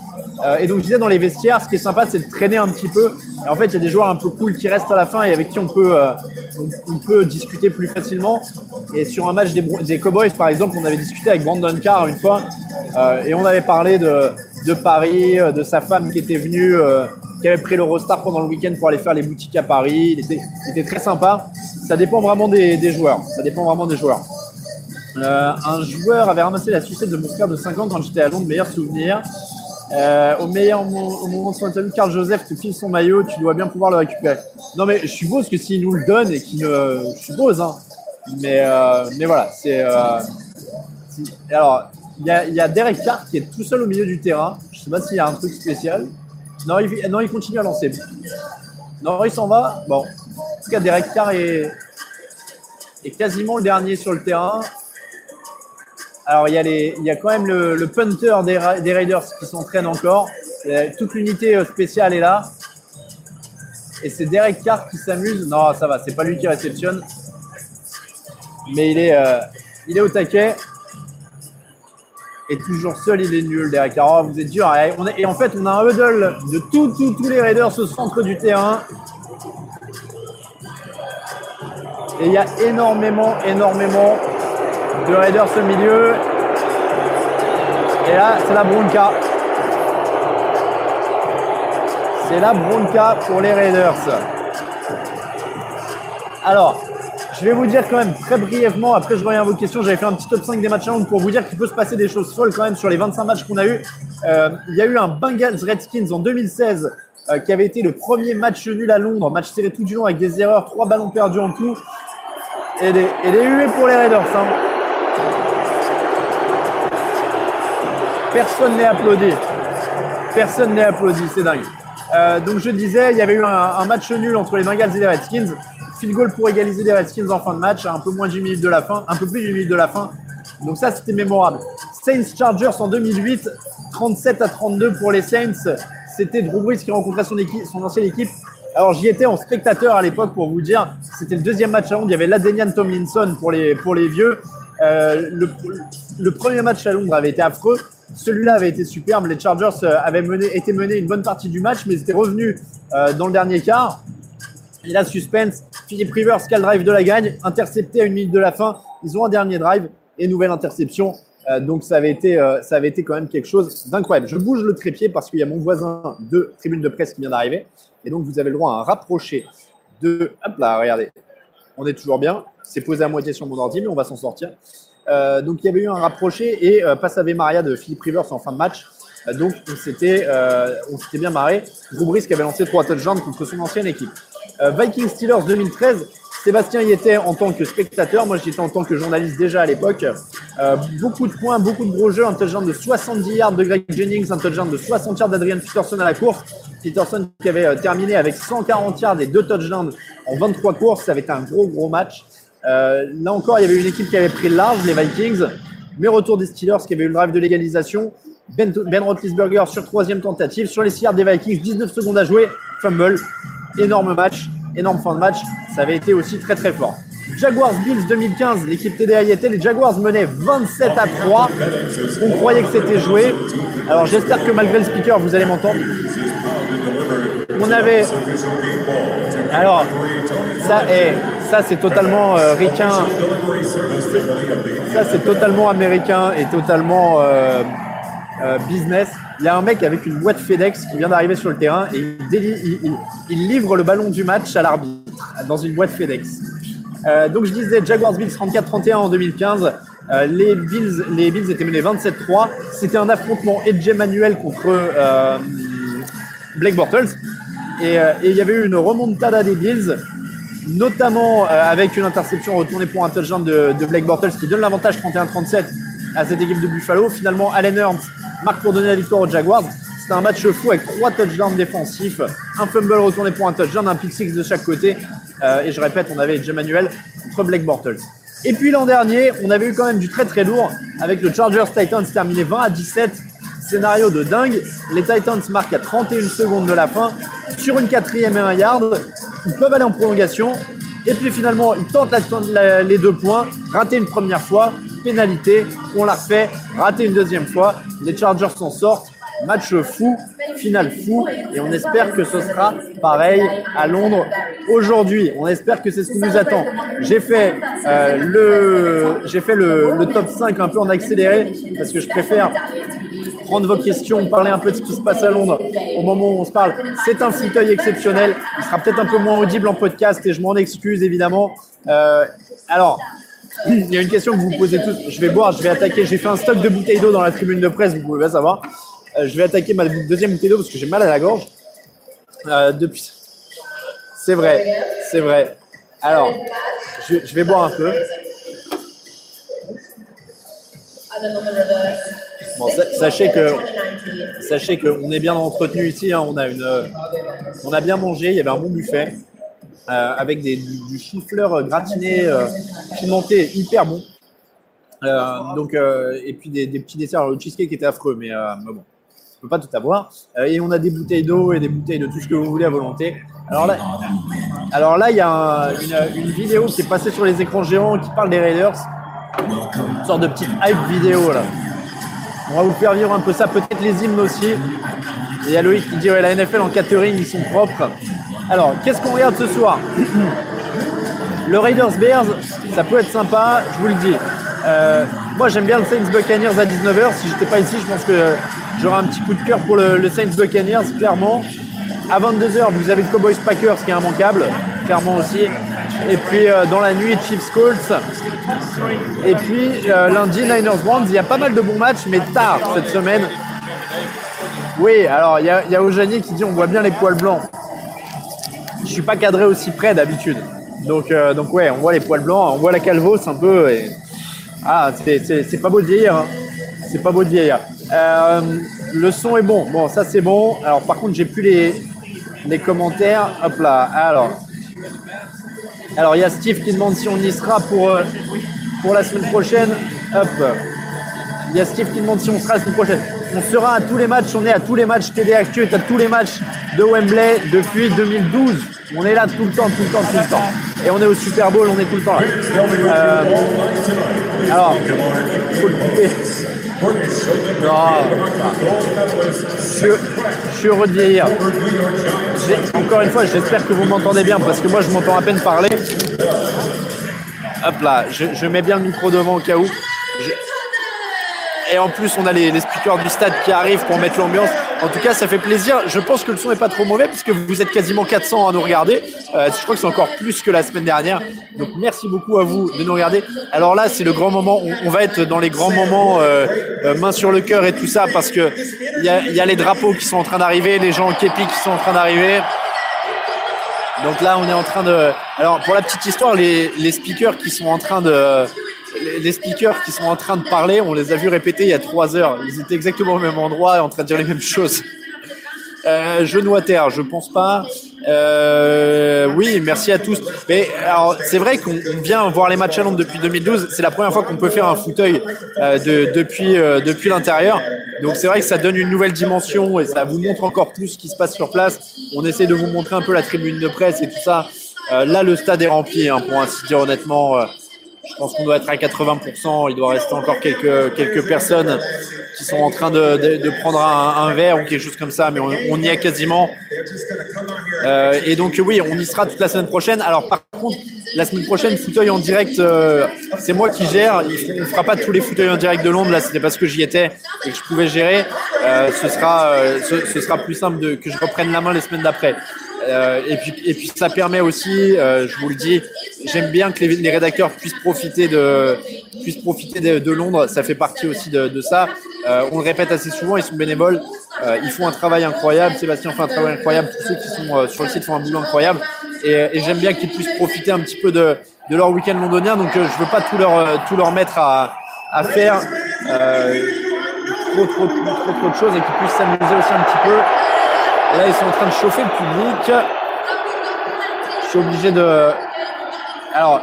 Euh, et donc je disais dans les vestiaires, ce qui est sympa, c'est de traîner un petit peu. Et en fait, il y a des joueurs un peu cool qui restent à la fin et avec qui on peut, euh, on, peut discuter plus facilement. Et sur un match des, Cowboys, par exemple, on avait discuté avec Brandon Carr une fois euh, et on avait parlé de, Paris, de sa femme qui était venue qui avait pris l'Eurostar pendant le week-end pour aller faire les boutiques à Paris. Il était, très sympa. Ça dépend vraiment des, joueurs. Ça dépend vraiment des joueurs. Un joueur avait ramassé la sucette de mon frère de 5 ans quand j'étais à Londres, meilleur souvenir. Euh, au meilleur mo- au moment de son interview, Carl Joseph te file son maillot, tu dois bien pouvoir le récupérer. Non mais je suppose que s'il nous le donne et qu'il ne, je suppose, hein. Mais euh, mais voilà, c'est. Euh, alors il y a, y a Derek Carr qui est tout seul au milieu du terrain. Je sais pas s'il y a un truc spécial. Non, il, non, il continue à lancer. Non, il s'en va. Bon, en tout cas, Derek Carr est, est quasiment le dernier sur le terrain. Alors, il y a, les, il y a quand même le, punter des, des Raiders qui s'entraîne encore. Euh, Toute l'unité euh, spéciale est là. Et c'est Derek Carr qui s'amuse. Non, ça va, c'est pas lui qui réceptionne. Mais il est, euh, il est au taquet. Et toujours seul, il est nul, Derek Carr. Oh, vous êtes dur. Et, en fait, on a un huddle de tous tous les Raiders au centre du terrain. Et il y a énormément, énormément de Raiders au milieu. Et là, c'est la bronca. C'est la bronca pour les Raiders. Alors, je vais vous dire quand même très brièvement, après je reviens à vos questions, j'avais fait un petit top 5 des matchs à Londres pour vous dire qu'il peut se passer des choses folles quand même sur les 25 matchs qu'on a eu. Euh, il y a eu un Bengals Redskins en 2016 euh, qui avait été le premier match nul à Londres, match serré tout du long avec des erreurs, trois ballons perdus en tout. Et des, et des pour les Raiders. hein. Personne n'est applaudi. Personne n'est applaudi, c'est dingue. Euh, donc je disais, il y avait eu un, match nul entre les Bengals et les Redskins. Field goal pour égaliser les Redskins en fin de match, un peu moins d'une minute de la fin, un peu plus d'une minute de la fin. Donc ça, c'était mémorable. Saints Chargers en 2008, 37 à 32 pour les Saints. C'était Drew Brees qui rencontrait son, équipe, son ancienne équipe. Alors j'y étais en spectateur à l'époque pour vous dire, c'était le deuxième match à Londres. Il y avait Ladenian Tomlinson pour les, pour les vieux. Euh, le premier match à Londres avait été affreux. Celui-là avait été superbe. Les Chargers euh, avaient mené, été menés une bonne partie du match, mais ils étaient revenus euh, dans le dernier quart. Et là, suspense. Philippe Rivers, quel drive de la gagne, intercepté à une minute de la fin. Ils ont un dernier drive et nouvelle interception. Euh, donc ça avait été, ça avait été quand même quelque chose d'incroyable. Je bouge le trépied parce qu'il y a mon voisin de tribune de presse qui vient d'arriver. Et donc vous avez le droit à un rapproché de. Hop là, regardez. On est toujours bien. C'est posé à moitié sur mon ordi, mais on va s'en sortir. Euh, donc il y avait eu un rapproché et euh, Maria de Philippe Rivers en fin de match. Euh, donc on s'était, euh, on s'était bien marré. Brees qui avait lancé trois touchdowns contre son ancienne équipe. Vikings Steelers 2013. Sébastien y était en tant que spectateur. Moi, j'y étais en tant que journaliste déjà à l'époque. Beaucoup de points, beaucoup de gros jeux. Un touchdown de 70 yards de Greg Jennings, un touchdown de 60 yards d'Adrian Peterson à la course. Peterson qui avait terminé avec 140 yards et deux touchdowns en 23 courses. Ça avait été un gros, gros match. Euh, là encore, il y avait une équipe qui avait pris large, les Vikings. Mais retour des Steelers qui avait eu le drive de l'égalisation. Ben, ben Roethlisberger sur troisième tentative. Sur les 6 yards des Vikings, 19 secondes à jouer. Fumble. Énorme match. Énorme fin de match. Ça avait été aussi très très fort. Jaguars Bills 2015, l'équipe TDA y était. Les Jaguars menaient 27 à 3. On croyait que c'était joué. Alors j'espère que malgré le speaker, vous allez m'entendre. On avait. Alors, ça est. Ça, c'est totalement euh, ricain. Ça, c'est totalement américain et totalement euh, euh, business. Il y a un mec avec une boîte FedEx qui vient d'arriver sur le terrain et il, livre le ballon du match à l'arbitre dans une boîte FedEx. Euh, donc je disais Jaguars Bills 34-31 en 2015. Euh, les Bills, les Bills étaient menés 27-3. C'était un affrontement Edge Manuel contre euh, Blake Bortles. Et il y avait eu une remontada des Bills, notamment euh, avec une interception retournée pour un touchdown de, de Blake Bortles qui donne l'avantage 31-37 à cette équipe de Buffalo. Finalement, Allen Hurts marque pour donner la victoire aux Jaguars. C'était un match fou avec trois touchdowns défensifs, un fumble retourné pour un touchdown, un pick six de chaque côté. Euh, et je répète, on avait Edge Manuel contre Blake Bortles. Et puis l'an dernier, on avait eu quand même du très très lourd avec le Chargers Titans terminé 20 à 17. Scénario de dingue. Les Titans marquent à 31 secondes de la fin sur une quatrième et un yard. Ils peuvent aller en prolongation. Et puis finalement, ils tentent la- les deux points. Raté une première fois, pénalité. On la refait. Raté une deuxième fois. Les Chargers s'en sortent. Match fou, finale fou. Et on espère que ce sera pareil à Londres aujourd'hui. On espère que c'est ce qui nous attend. J'ai fait, euh, fait le, le top 5 un peu en accéléré parce que je préfère prendre vos questions, parler un peu de ce qui se passe à Londres au moment où on se parle. C'est un fauteuil exceptionnel. Il sera peut-être un peu moins audible en podcast et je m'en excuse évidemment. Euh, alors, il y a une question que vous posez tous. Je vais boire, je vais attaquer. J'ai fait un stock de bouteilles d'eau dans la tribune de presse, vous pouvez pas savoir. Euh, je vais attaquer ma deuxième bouteille d'eau parce que j'ai mal à la gorge. Euh, depuis. C'est vrai, c'est vrai. Alors, je, je vais boire un peu. Bon, sachez que sachez qu'on est bien entretenu ici. Hein. On a une, on a bien mangé. Il y avait un bon buffet euh, avec des, du, du chou-fleur gratiné, euh, pimenté, hyper bon. Euh, donc et puis des, petits desserts. Le cheesecake était affreux, mais, mais bon, on peut pas tout avoir. et on a des bouteilles d'eau et des bouteilles de tout ce que vous voulez à volonté. Alors là, alors là, il y a une, une vidéo qui est passée sur les écrans géants qui parle des Raiders. Une sorte de petite hype vidéo là. On va vous faire vivre un peu ça, peut-être les hymnes aussi. Et il y a Loïc qui dit ouais, la NFL en catering, ils sont propres. Alors, qu'est-ce qu'on regarde ce soir? Le Raiders Bears, ça peut être sympa, je vous le dis. Euh, moi, j'aime bien le Saints Buccaneers à 19h. Si j'étais pas ici, je pense que j'aurais un petit coup de cœur pour le, le Saints Buccaneers, clairement. À 22h, vous avez le Cowboys Packers qui est immanquable, clairement aussi. Et puis euh, dans la nuit, Chiefs Colts. Et puis euh, lundi, Niners Browns. Il y a pas mal de bons matchs, mais tard cette semaine. Oui, alors il y a, y a Ojani qui dit on voit bien les poils blancs. Je suis pas cadré aussi près d'habitude. Donc, euh, donc ouais, on voit les poils blancs, on voit la calvose un peu. Ah, c'est pas beau de vieillir. Hein. C'est pas beau de vieillir. Euh, le son est bon. Bon, ça c'est bon. Alors par contre, j'ai plus les, les commentaires. Hop là. Alors, alors, il y a Steve qui demande si on y sera pour, euh, pour la semaine prochaine. Hop. Il y a Steve qui demande si on sera la semaine prochaine. On sera à tous les matchs, on est à tous les matchs TD Actu, à tous les matchs de Wembley depuis 2012. On est là tout le temps, tout le temps, tout le temps. Et on est au Super Bowl, on est tout le temps là. Euh, alors, faut le couper. Je, je vieillir. Encore une fois, j'espère que vous m'entendez bien parce que moi je m'entends à peine parler. Hop là, je, mets bien le micro devant au cas où. Et en plus, on a les, les, speakers du stade qui arrivent pour mettre l'ambiance. En tout cas, ça fait plaisir. Je pense que le son n'est pas trop mauvais puisque vous êtes quasiment 400 à nous regarder. Euh, je crois que c'est encore plus que la semaine dernière. Donc, merci beaucoup à vous de nous regarder. Alors là, c'est le grand moment. On, va être dans les grands moments, euh, euh, main sur le cœur et tout ça parce que il y a, y a les drapeaux qui sont en train d'arriver, les gens en képi qui sont en train d'arriver. Donc là, on est en train de. Alors, pour la petite histoire, les, les speakers qui sont en train de les speakers qui sont en train de parler, on les a vus répéter il y a trois heures. Ils étaient exactement au même endroit, en train de dire les mêmes choses. Euh, genou à terre, je pense pas. Euh, oui, merci à tous. Mais alors, c'est vrai qu'on vient voir les matchs à Londres depuis 2012. C'est la première fois qu'on peut faire un fauteuil euh, de, depuis euh, depuis l'intérieur. Donc c'est vrai que ça donne une nouvelle dimension et ça vous montre encore plus ce qui se passe sur place. On essaie de vous montrer un peu la tribune de presse et tout ça. Euh, là, le stade est rempli, hein, pour ainsi dire honnêtement. Je pense qu'on doit être à 80%. Il doit rester encore quelques, quelques personnes qui sont en train de, de, prendre un, verre ou quelque chose comme ça, mais on, y est quasiment. Euh, et donc oui, on y sera toute la semaine prochaine. Alors par contre, la semaine prochaine, fauteuil en direct, euh, c'est moi qui gère. On ne fera pas tous les fauteuils en direct de Londres. Là, c'était parce que j'y étais et que je pouvais gérer. Euh, ce, sera, ce, sera plus simple que je reprenne la main les semaines d'après. Et puis et puis ça permet aussi, je vous le dis, j'aime bien que les, les, rédacteurs puissent profiter de puissent profiter de, de Londres. Ça fait partie aussi de, de ça. Euh, on le répète assez souvent, ils sont bénévoles, euh, ils font un travail incroyable. Sébastien fait un travail incroyable. Tous ceux qui sont euh, sur le site font un boulot incroyable. Et, et j'aime bien qu'ils puissent profiter un petit peu de, de leur week-end londonien. Donc je veux pas tout leur tout leur mettre à, à faire. trop, trop, trop, trop, de choses et qu'ils puissent s'amuser aussi un petit peu. Là, ils sont en train de chauffer le public. Je suis obligé de. Alors,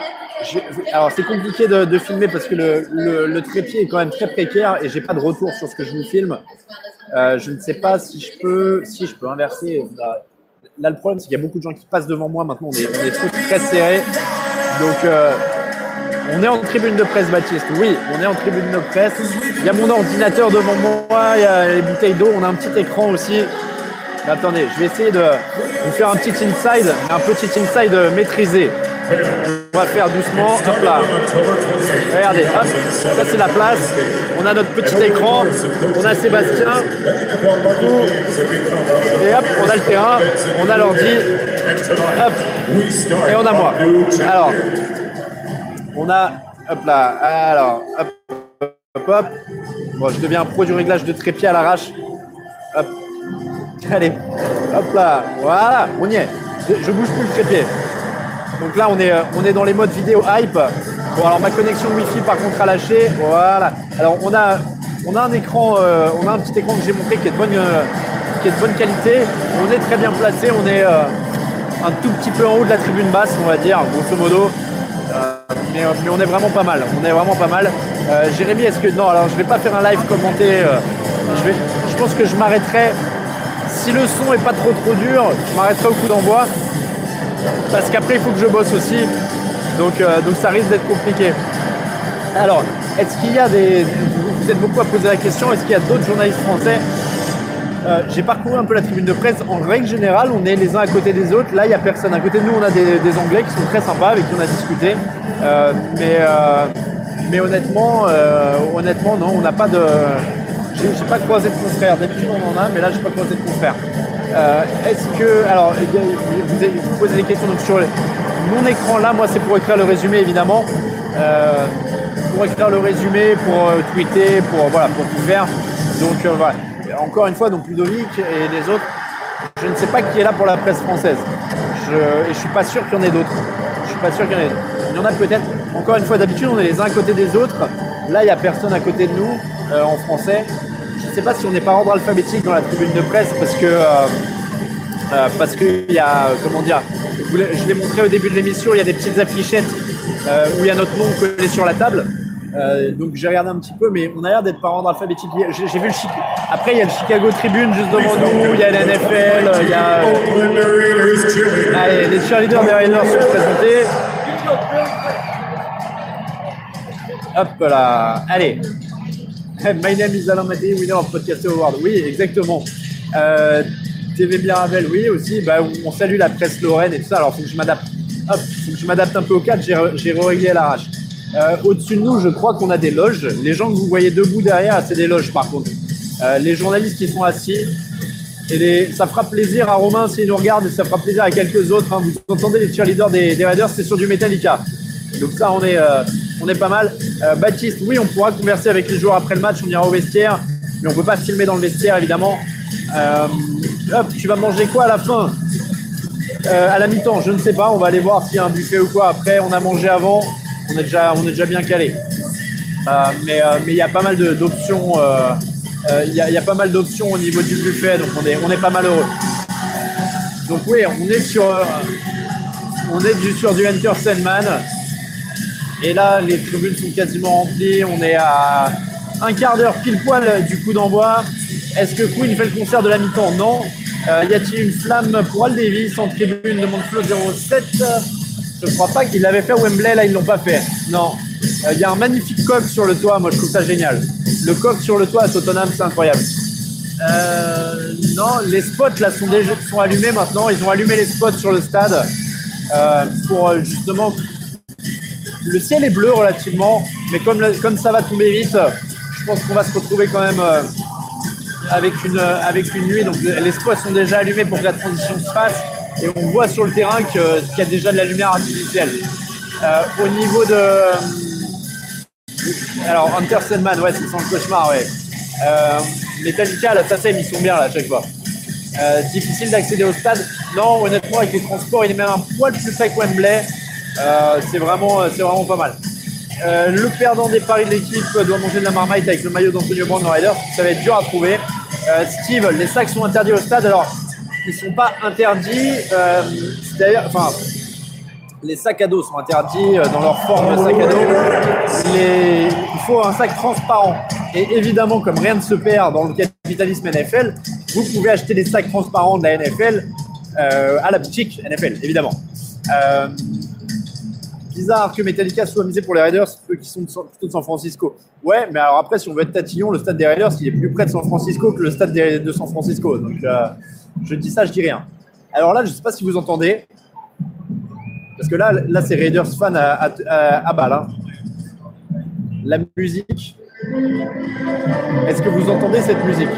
alors c'est compliqué de, filmer parce que le, le, trépied est quand même très précaire et j'ai pas de retour sur ce que je vous filme. Euh, je ne sais pas si je peux, si je peux inverser. Là, là le problème, c'est qu'il y a beaucoup de gens qui passent devant moi. Maintenant, on est, on est tous très serrés. Donc, euh, on est en tribune de presse, Baptiste. Oui, on est en tribune de presse. Il y a mon ordinateur devant moi, il y a les bouteilles d'eau, on a un petit écran aussi. Attendez, je vais essayer de vous faire un petit inside, un petit inside maîtrisé. On va faire doucement. Hop là. Regardez, hop. Ça, c'est la place. On a notre petit écran. On a Sébastien. Et hop, on a le terrain. On a l'ordi. Hop. Et on a moi. Alors, on a. Hop là. Alors, hop. Hop, hop. Bon, je deviens pro du réglage de trépied à l'arrache. Hop. Allez. Hop là. Voilà. On y est. Je, je bouge plus le trépied. Donc là, on est, euh, on est dans les modes vidéo hype. Bon, alors ma connexion Wi-Fi, par contre, a lâché. Voilà. Alors, on a, un écran, euh, on a un petit écran que j'ai montré qui est, de bonne, euh, qui qualité. On est très bien placé. On est un tout petit peu en haut de la tribune basse, on va dire, grosso modo. Mais, on est vraiment pas mal. On est vraiment pas mal. Jérémy, est-ce que. Non, alors je vais pas faire un live commenté. je pense que je m'arrêterai. Si le son est pas trop trop dur, je m'arrêterai au coup d'envoi. Parce qu'après, il faut que je bosse aussi. Donc, euh, donc ça risque d'être compliqué. Alors, est-ce qu'il y a des. Vous êtes beaucoup à poser la question, est-ce qu'il y a d'autres journalistes français? Euh, J'ai parcouru un peu la tribune de presse. En règle générale, on est les uns à côté des autres. Là, il n'y a personne. À côté de nous, on a des, Anglais qui sont très sympas, avec qui on a discuté. Euh, mais, honnêtement, non, on n'a pas de. J'ai pas croisé de confrères. D'habitude, on en a, mais là, j'ai pas croisé de confrères. Euh, Est-ce que. Alors, vous, avez- vous posez des questions sur mon écran là, moi, c'est pour écrire le résumé, évidemment. Euh, pour écrire le résumé, pour euh, tweeter, pour, voilà, pour tout faire. Donc, voilà. Encore une fois, donc Ludovic et les autres, je ne sais pas qui est là pour la presse française. Et je suis pas sûr qu'il y en ait d'autres. Je suis pas sûr qu'il y en ait. Il y en a peut-être. Encore une fois, d'habitude, on est les uns à côté des autres. Là, il n'y a personne à côté de nous en français. Sais pas si on n'est pas ordre alphabétique dans la tribune de presse parce que euh, euh, parce qu'il y a, comment dire, je l'ai- montré au début de l'émission, il y a des petites affichettes euh, où il y a notre nom collé sur la table. Donc j'ai regardé un petit peu, mais on a l'air d'être par ordre alphabétique. J'ai vu le Chic- Après, il y a le Chicago Tribune juste devant nous, il y a la NFL, il y a. Allez, les cheerleaders des Raiders sont présentés. Hop là, allez. My name is Alain Maté, winner of Podcast Award. Oui, exactement. Euh, TV Mirabel, oui, aussi. Bah, on salue la presse lorraine et tout ça. Alors, faut je m'adapte. Faut que je m'adapte un peu au cadre. J'ai réglé à l'arrache. Euh, Au-dessus de nous, je crois qu'on a des loges. Les gens que vous voyez debout derrière, c'est des loges, par contre. Euh, les journalistes qui sont assis. Et ça fera plaisir à Romain s'il nous regarde ça fera plaisir à quelques autres. hein. Vous entendez les cheerleaders des, des Raiders, c'est sur du Metallica. Donc ça, on est, euh, on est pas mal. Euh, Baptiste, oui, on pourra converser avec les joueurs après le match, on ira au vestiaire, mais on peut pas filmer dans le vestiaire, évidemment. Euh, hop, tu vas manger quoi à la fin? Euh, À la mi-temps, je ne sais pas, on va aller voir s'il y a un buffet ou quoi. Après, on a mangé avant, on est déjà, on est déjà bien calé. Mais il y a pas mal d'options. Il y, a, pas mal d'options au niveau du buffet, donc on est, on est pas mal heureux. Donc oui, on est sur, on est du, sur du Enter Sandman. Et là, les tribunes sont quasiment remplies. On est à un quart d'heure pile poil du coup d'envoi. Est-ce que Queen fait le concert de la mi-temps? Non. Euh, y a-t-il une flamme pour Al Davis en tribune demande Flo 07 Je crois pas qu'ils l'avaient fait à Wembley. Là, ils l'ont pas fait. Non. Il y a un magnifique coq sur le toit. Moi, je trouve ça génial. Le coq sur le toit à Tottenham, c'est incroyable. Euh, non, les spots là sont déjà sont allumés maintenant. Ils ont allumé les spots sur le stade euh, pour euh, justement. Le ciel est bleu relativement, mais comme, le- comme ça va tomber vite, je pense qu'on va se retrouver quand même euh, avec une euh, avec une nuit. Donc les spots sont déjà allumés pour que la transition se fasse et on voit sur le terrain qu'il y a déjà de la lumière artificielle. Euh, au niveau de alors, Hunter Sandman, ouais, c'est son cauchemar, ouais. Metallica, la SACEM, ils sont bien là à chaque fois. Difficile d'accéder au stade. Non, honnêtement, avec les transports, il est même un poil plus près que. Euh, c'est vraiment, c'est vraiment pas mal. Euh, le perdant des paris de l'équipe doit manger de la marmite avec le maillot d'Antonio Brown en Raiders. Ça va être dur à trouver. Euh, Steve, les sacs sont interdits au stade. Alors, ils sont pas interdits. Euh, enfin, les sacs à dos sont interdits euh, dans leur forme de sac à dos. Il faut un sac transparent. Et évidemment, comme rien ne se perd dans le capitalisme NFL, vous pouvez acheter des sacs transparents de la NFL euh, à la boutique NFL, évidemment. Bizarre que Metallica soit misé pour les Raiders, eux qui sont plutôt de San Francisco. Ouais, mais alors après, si on veut être tatillon, le stade des Raiders, il est plus près de San Francisco que le stade de San Francisco. Donc, euh, je dis ça, je dis rien. Alors là, je ne sais pas si vous entendez. Parce que là, là c'est Raiders fan à, à balle, hein. La musique. Est-ce que vous entendez cette musique?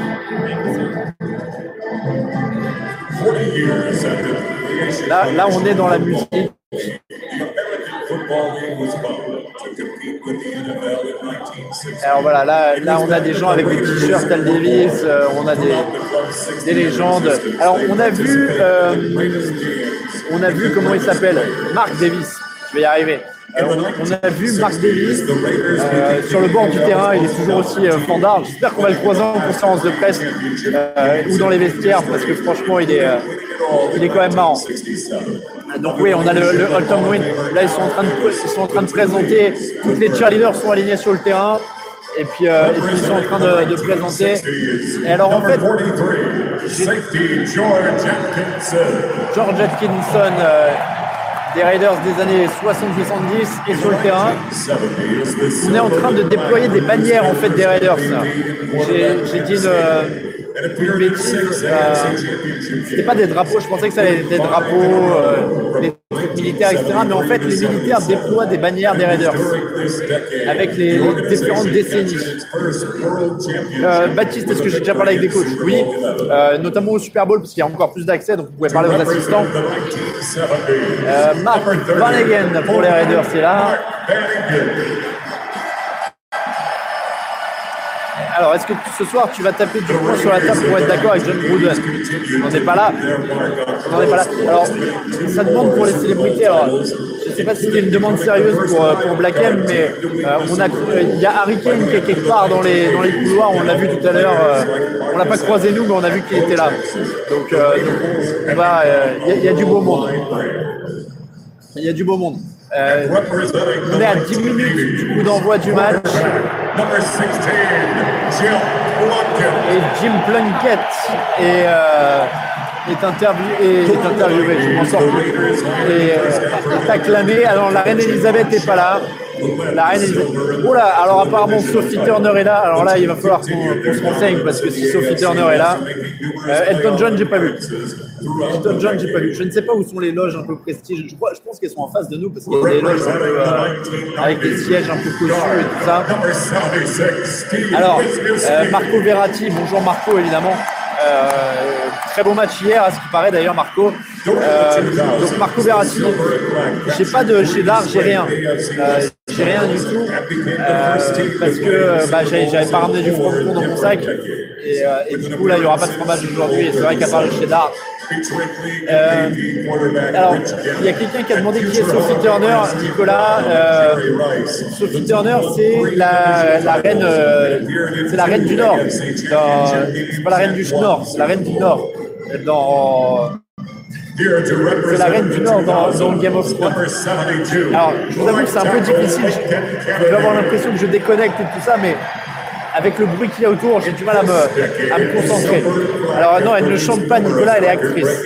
Là, là, on est dans la musique. Alors voilà, là, là on a des gens avec des t-shirts Al Davis, euh, on a des, des légendes. Alors on a vu, euh, on a vu comment il s'appelle, Mark Davis. Je vais y arriver. Euh, on, a vu Mark Davis euh, sur le bord du terrain, il est toujours aussi euh, fandard. J'espère qu'on va le croiser en conférence de presse euh, ou dans les vestiaires parce que franchement il est, euh, il est quand même marrant. Donc oui, on a le, le Holton Win. Là, ils sont, en train de, ils sont en train de présenter. Toutes les cheerleaders sont alignés sur le terrain. Et puis, euh, et puis ils sont en train de, de présenter. Et alors en fait, George Atkinson euh, des Raiders des années 60-70 est sur le terrain. On est en train de déployer des bannières en fait des Raiders. J'ai dit une, C'était pas des drapeaux, je pensais que ça allait être des drapeaux, euh, des trucs militaires, etc. Mais en fait, les militaires déploient des bannières des Raiders avec les, les différentes décennies. Euh, Baptiste, est-ce que j'ai déjà parlé avec des coachs? Oui, euh, notamment au Super Bowl, parce qu'il y a encore plus d'accès, donc vous pouvez parler aux assistants. Euh, Mark Vanagan pour les Raiders, c'est là. Alors, est-ce que ce soir tu vas taper du poing sur la table pour être d'accord avec John Gruden On n'en est pas là. On n'en est pas là. Alors, ça demande pour les célébrités. Alors, je ne sais pas si c'était une demande sérieuse pour, euh, Black M, mais euh, on a, il y a Harry Kane qui est quelque part dans les, dans les couloirs. On l'a vu tout à l'heure. euh, on l'a pas croisé nous, mais on a vu qu'il était là. Donc, euh, il y, a du beau monde. Il y a du beau monde. Euh, on est à 10 minutes du coup d'envoi du match. Et Jim Plunkett est, euh, est, interview- est, interviewé, je m'en sors. Et euh, est acclamé. Alors la reine Elisabeth n'est pas là. La reine Elisabeth. Là, alors apparemment Sophie Turner est là. Alors là, il va falloir qu'on qu'on se renseigne parce que si Sophie Turner est là, euh, Elton John, j'ai pas vu. Elton John, j'ai pas vu. Je ne sais pas où sont les loges un peu prestige. Je pense qu'elles sont en face de nous parce qu'il y a des loges un peu, euh, avec des sièges un peu cossus et tout ça. Alors, euh, Marco Verratti, bonjour Marco évidemment. Euh, très beau match hier, à ce qui paraît d'ailleurs Marco. Euh, donc Marco Verratti, j'ai pas de chez d'art, j'ai rien. Euh, j'ai rien du tout. Parce que bah, j'avais pas ramené du fromage dans mon sac. Et, du coup là il y aura pas de fromage aujourd'hui. C'est vrai qu'à part le cheddar. Euh, alors, il y a quelqu'un qui a demandé qui est Sophie Turner, Nicolas. Euh, Sophie Turner, c'est la, la reine, euh, c'est la reine du Nord. C'est pas la reine du Nord, c'est la reine du Nord. Dans, c'est la reine du Nord dans, dans Game of Thrones. Alors, je vous avoue que c'est un peu difficile. Je vais avoir l'impression que je déconnecte et tout ça, mais avec le bruit qu'il y a autour, j'ai du mal à me, à me concentrer. Alors non, elle ne chante pas, Nicolas, elle est actrice.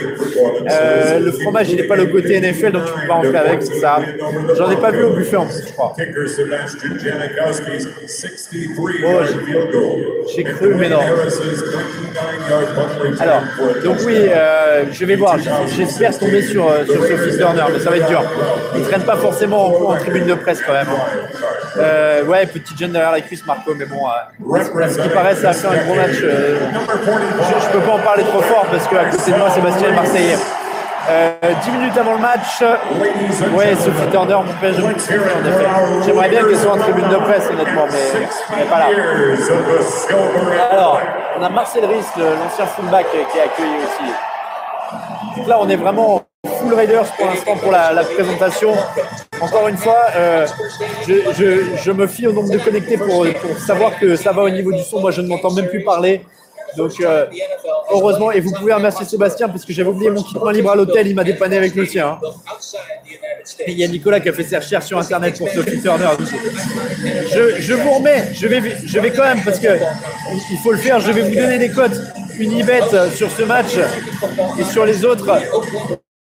Euh, le fromage, il n'est pas le côté NFL, donc tu peux pas en faire avec, c'est ça. J'en ai pas vu au buffet en plus, je crois. Oh, j'ai- cru, mais non. Alors, donc oui, euh, je vais voir. J'espère tomber sur, euh, sur Sophie Turner, mais ça va être dur. Il ne traîne pas forcément en, en tribune de presse quand même. Euh, ouais, petit jeune derrière la cuisse, Marco, mais bon, euh, ce qui paraît, ça a fait un gros match. euh, je, je peux pas en parler trop fort parce qu'à côté de moi, Sébastien est Marseillais. Euh, 10 minutes avant le match, ouais, Sophie Turner, mon père, je me souviens, en effet. J'aimerais bien qu'elle soit en tribune de presse, honnêtement, mais elle n'est pas là. Alors, on a Marcel Ries, le- l'ancien fullback, euh, qui est accueilli aussi. Donc là, on est vraiment full Raiders pour l'instant pour la, présentation. Encore une fois, euh, je, me fie au nombre de connectés pour, savoir que ça va au niveau du son. Moi, je ne m'entends même plus parler. Donc, euh, heureusement, et vous pouvez remercier Sébastien parce que j'avais oublié mon kit main libre à l'hôtel. Il m'a dépanné avec le sien. hein. Il y a Nicolas qui a fait ses recherches sur Internet pour Sophie Turner. Je, je vous remets, je vais, je vais quand même, parce que il faut le faire, je vais vous donner des cotes Unibet sur ce match et sur les autres.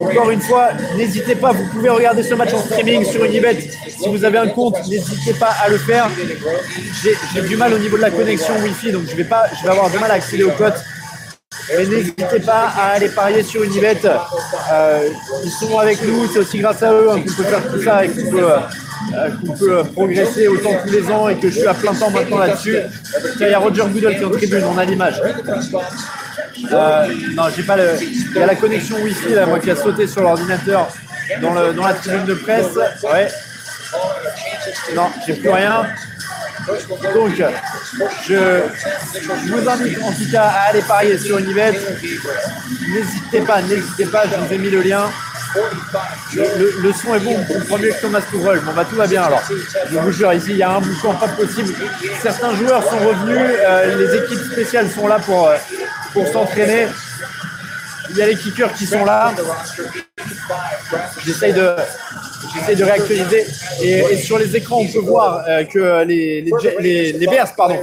Encore une fois, n'hésitez pas, vous pouvez regarder ce match en streaming sur Unibet. Si vous avez un compte, n'hésitez pas à le faire. J'ai du mal au niveau de la connexion Wi-Fi, donc je vais, pas, je vais avoir du mal à accéder aux cotes. Mais n'hésitez pas à aller parier sur Unibet. Euh, ils sont avec nous, c'est aussi grâce à eux hein, qu'on peut faire tout ça et qu'on peut, euh, peut progresser autant tous les ans et que je suis à plein temps maintenant là-dessus. Il y a Roger Goodell qui est en tribune, on a l'image. Euh, non, j'ai pas le. Il y a la connexion Wi-Fi là, moi qui a sauté sur l'ordinateur dans, le, dans la tribune de presse. Ouais. Non, j'ai plus rien. Donc, je, vous invite en tout cas à aller parier sur Unibet. N'hésitez pas, n'hésitez pas, je vous ai mis le lien. Le, le son est bon, on comprend mieux que Thomas Tuchel. Bon, bah tout va bien alors. Je vous jure, ici, il y a un boucan pas possible. Certains joueurs sont revenus, euh, les équipes spéciales sont là pour, euh, pour s'entraîner. Il y a les kickers qui sont là. J'essaye de, de réactualiser. Et, sur les écrans, on peut voir euh, que les, les, Bears pardon,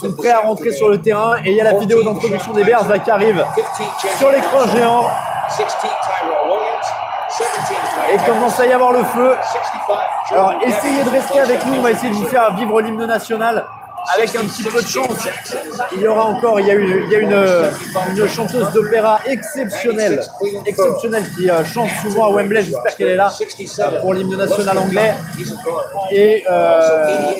sont prêts à rentrer sur le terrain. Et il y a la vidéo d'introduction des Bears là, qui arrive sur l'écran géant. Et commence à y avoir le feu. Alors essayez de rester avec nous, on va essayer de vous faire vivre l'hymne national avec un petit peu de chance. Il y aura encore, il y a une, chanteuse d'opéra exceptionnelle, exceptionnelle qui chante souvent à Wembley, j'espère qu'elle est là pour l'hymne national anglais. Et euh,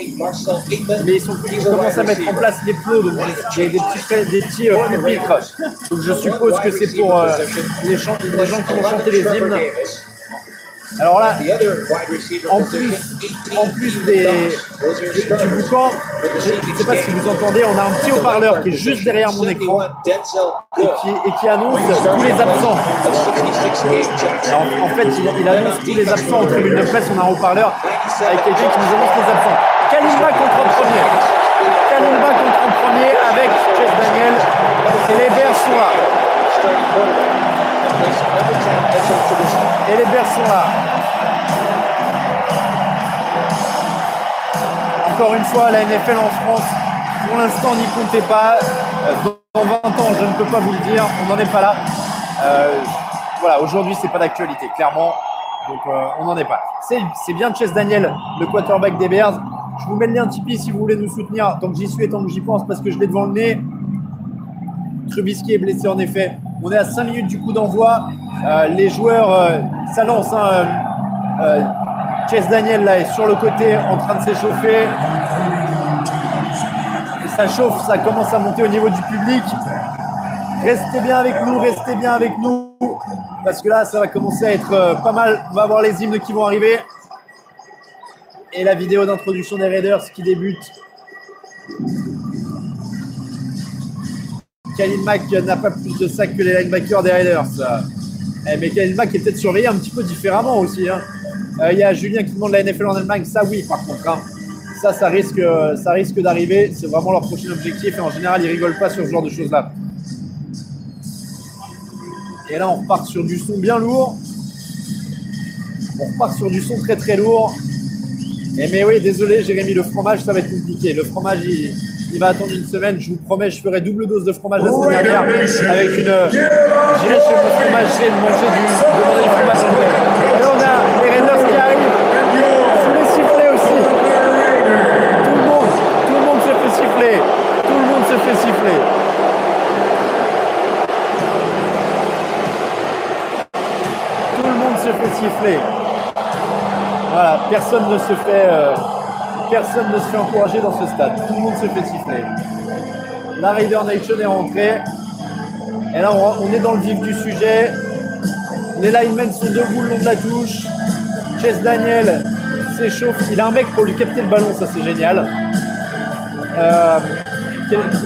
mais ils, commencent à mettre en place les plots, donc des, des petits, des petits euh, pupitres. Donc je suppose que c'est pour euh, les gens qui vont chanter les hymnes. Alors là, en plus, en plus des, du boucan, je ne sais pas si vous entendez, on a un petit haut-parleur qui est juste derrière mon écran et qui, et qui annonce tous les absents. Alors, en fait, il, il annonce tous les absents en tribune de presse. On a un haut-parleur avec quelqu'un qui nous annonce les absents. Kalimba contre en premier. Kalimba contre en premier avec Chase Daniel. Et les là. Et les Bears sont là. Encore une fois, la NFL en France, pour l'instant, n'y comptez pas. Dans 20 ans, je ne peux pas vous le dire, on n'en est pas là. Euh, voilà, aujourd'hui, c'est pas d'actualité, clairement. Donc, euh, on n'en est pas. C'est bien Chase Daniel, le quarterback des Bears. Je vous mets le lien Tipeee si vous voulez nous soutenir tant que j'y suis et tant que j'y pense parce que je l'ai devant le nez. Trubisky est blessé en effet. On est à 5 minutes du coup d'envoi. Euh, les joueurs, euh, ça hein, euh, euh, Chase Daniel là est sur le côté en train de s'échauffer. Ça chauffe, ça commence à monter au niveau du public. Restez bien avec nous, restez bien avec nous. Parce que là, ça va commencer à être pas mal. On va avoir les hymnes qui vont arriver. Et la vidéo d'introduction des Raiders qui débute. Khalil Mack n'a pas plus de sacs que les linebackers des Raiders. Eh, mais Khalil Mack est peut-être surveillé un petit peu différemment aussi. hein. Euh, Il y a Julien qui demande la NFL en Allemagne. Ça, oui, par contre. hein. Ça, ça risque, ça risque d'arriver. C'est vraiment leur prochain objectif. Et en général, ils rigolent pas sur ce genre de choses-là. Et là, on repart sur du son bien lourd. On repart sur du son très très lourd. Et mais oui, désolé, Jérémy, le fromage, ça va être compliqué. Le fromage, il, il va attendre une semaine. Je vous promets, je ferai double dose de fromage la semaine dernière. Avec une. J'irai chez mon fromager de manger du, du fromage anglais. Et on a les Raiders qui arrivent. Sous les sifflets aussi. Tout le monde, tout le monde se fait siffler. Tout le monde se fait siffler. Tout le monde se fait siffler. Voilà, personne ne se fait, euh, personne ne se fait encourager dans ce stade. Tout le monde se fait siffler. La Raider Nation est rentrée. Et là, on, est dans le vif du sujet. Les linemen sont debout le long de la touche. Chase Daniel s'échauffe. Il a un mec pour lui capter le ballon, ça c'est génial. Euh,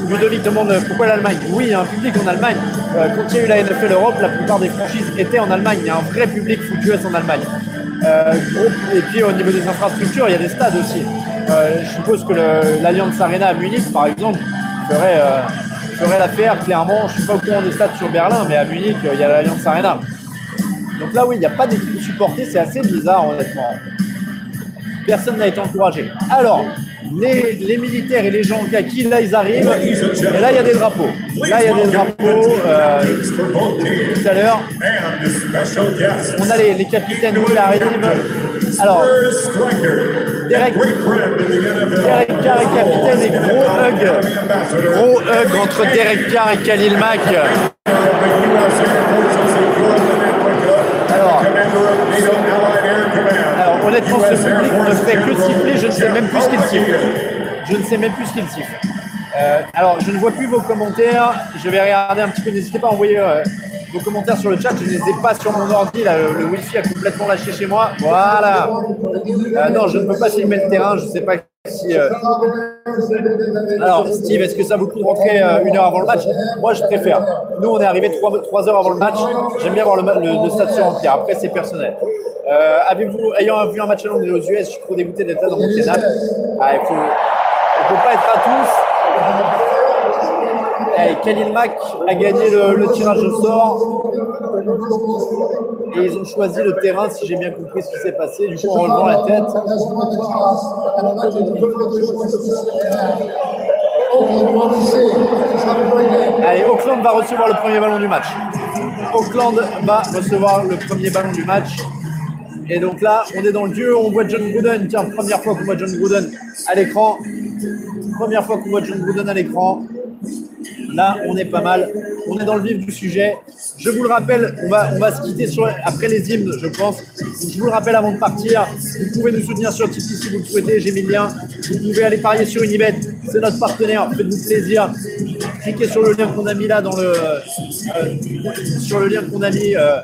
Ludovic demande pourquoi l'Allemagne? Oui, il y a un public en Allemagne. Euh, quand il y a eu la NFL Europe, la plupart des franchises étaient en Allemagne. Il y a un vrai public foot US en Allemagne. Euh, et puis au niveau des infrastructures, il y a des stades aussi. Euh, je suppose que l'Allianz Arena à Munich, par exemple, ferait, euh, ferait l'affaire, clairement. Je ne suis pas au courant des stades sur Berlin, mais à Munich, euh, il y a l'Allianz Arena. Donc là, oui, il n'y a pas d'équipe supportée. C'est assez bizarre, honnêtement. Personne n'a été encouragé. Alors, les, militaires et les gens en kaki, là, ils arrivent. Et là, il y a des drapeaux. Là, il y a des drapeaux. tout à l'heure, on a les, les capitaines qui arrivent. Alors, Derek, Derek Carr est capitaine et gros hug. Gros hug entre Derek Carr et Khalil Mack. Alors, alors honnêtement, ce public ne fait que siffler, je ne sais même plus ce qu'il siffle. Je ne sais même plus ce qu'il siffle. Euh, alors, je ne vois plus vos commentaires. Je vais regarder un petit peu. N'hésitez pas à envoyer euh, vos commentaires sur le chat. Je ne les ai pas sur mon ordi. Là, le, Wi-Fi a complètement lâché chez moi. Voilà. Euh, non, je ne peux pas filmer le terrain. Je ne sais pas si. euh, Alors, Steve, est-ce que ça le coup de rentrer euh, une heure avant le match? Moi, je préfère. Nous, on est arrivé trois, heures avant le match. J'aime bien voir le, le, stade se remplir. Après, c'est personnel. Euh, Avez-vous, ayant vu un match à Londres aux US, je suis trop dégoûté d'être là dans mon canapé. Ah, il il faut pas être à tous. Eh, Khalil Mack a gagné le, tirage au sort. Et ils ont choisi le terrain, si j'ai bien compris ce qui s'est passé, du coup en relevant la tête. Allez, Auckland va recevoir le premier ballon du match. Auckland va recevoir le premier ballon du match. Et donc là, on est dans le jeu, on voit John Gruden. Tiens, première fois qu'on voit John Gruden à l'écran. Première fois qu'on voit John Gruden à l'écran. Là, on est pas mal. On est dans le vif du sujet. Je vous le rappelle, on va, on va se quitter après les hymnes, je pense. Je vous le rappelle avant de partir. Vous pouvez nous soutenir sur Tipeee si vous le souhaitez. J'ai mis le lien. Vous pouvez aller parier sur Unibet. C'est notre partenaire. Faites-vous plaisir. Cliquez sur le lien qu'on a mis là dans le, euh, sur le lien qu'on a mis euh,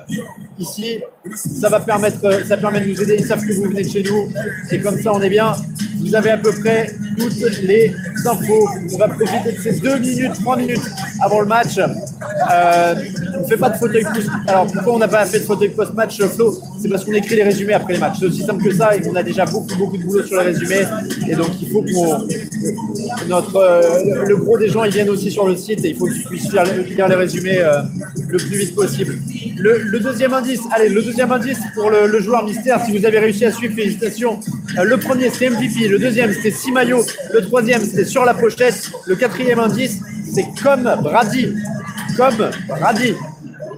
ici. Ça va permettre, euh, ça permet de nous aider. Ils savent que vous venez de chez nous. Et comme ça, on est bien. Vous avez à peu près toutes les infos. On va profiter de ces deux minutes, trois minutes avant le match. Euh, on ne fait pas de fauteuil post. Alors pourquoi on n'a pas fait de fauteuil post-match, Flo? C'est parce qu'on écrit les résumés après les matchs. C'est aussi simple que ça et qu'on a déjà beaucoup, beaucoup de boulot sur les résumés. Et donc il faut qu'on notre euh, le gros des gens ils viennent aussi sur le site et il faut qu'ils puissent faire, lire les résumés euh, le plus vite possible. Le, deuxième indice, allez, le deuxième indice pour le, joueur mystère, si vous avez réussi à suivre, félicitations. Euh, le premier c'était MVP, le deuxième c'était Simayo, le troisième c'était sur la pochette, le quatrième indice c'est comme Brady, comme Brady.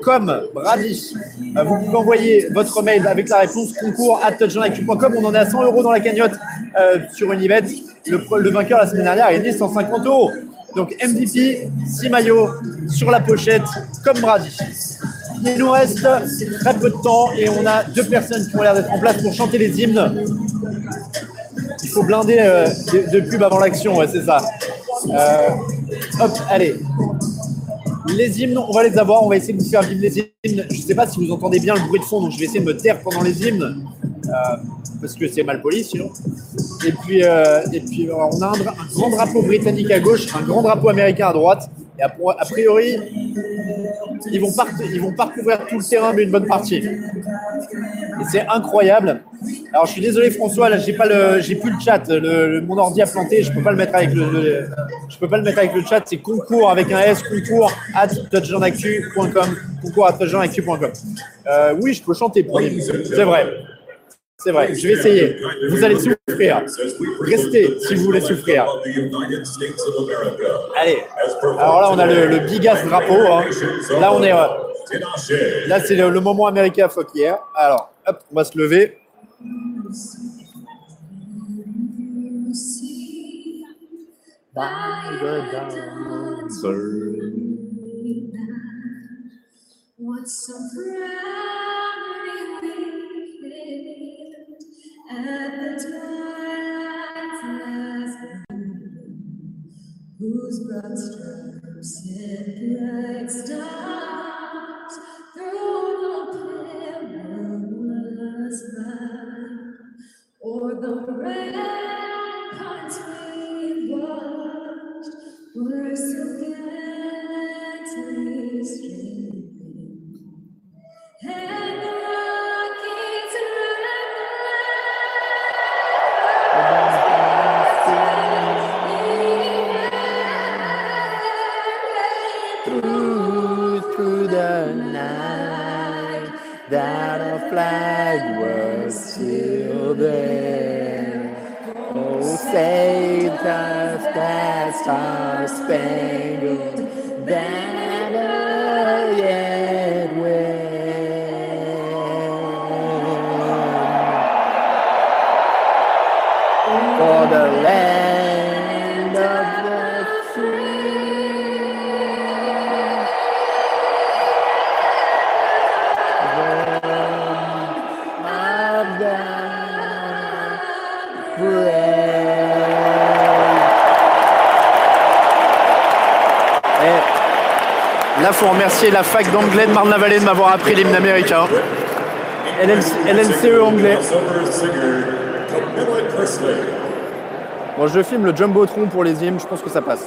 Comme Brady. Euh, vous pouvez envoyer votre mail avec la réponse concours à touchdownactu.com. On en est à 100 euros dans la cagnotte euh, sur Unibet. Le, le vainqueur la semaine dernière a gagné 150 euros. Donc MVP, 6 maillots sur la pochette, comme Brady. Il nous reste très peu de temps et on a deux personnes qui ont l'air d'être en place pour chanter les hymnes. Il faut blinder euh, de, pub avant l'action, c'est ça. Euh, hop, allez. Les hymnes, on va les avoir, on va essayer de vous faire vivre les hymnes. Je ne sais pas si vous entendez bien le bruit de fond, donc je vais essayer de me taire pendant les hymnes, euh, parce que c'est mal poli sinon. Et puis, euh, on a un grand drapeau britannique à gauche, un grand drapeau américain à droite, et a, priori, ils vont, ils vont pas recouvrir tout le terrain, mais une bonne partie. Et c'est incroyable. Alors je suis désolé François, là j'ai pas le, j'ai plus le chat. Le, mon ordi a planté, je peux pas le mettre avec le, je peux pas le mettre avec le chat. C'est concours avec un S, concours at touchdownactu.com, concours at touchdownactu.com. Euh, oui, je peux chanter pour C'est vrai. C'est vrai. Je vais essayer. Vous allez souffrir. Restez si vous voulez souffrir. Allez. Alors là, on a le, le big ass drapeau. hein. Là, on est. euh, Là, c'est le, moment américain yeah. Alors, hop, on va se lever. At the twilight's last whose broad stripes hid bright stars through the perilous night, or the ramparts remercier la fac d'anglais de Marne-la-Vallée de m'avoir appris l'hymne américain. LNC LNCE anglais. Bon, je filme le Jumbotron pour les hymnes, je pense que ça passe.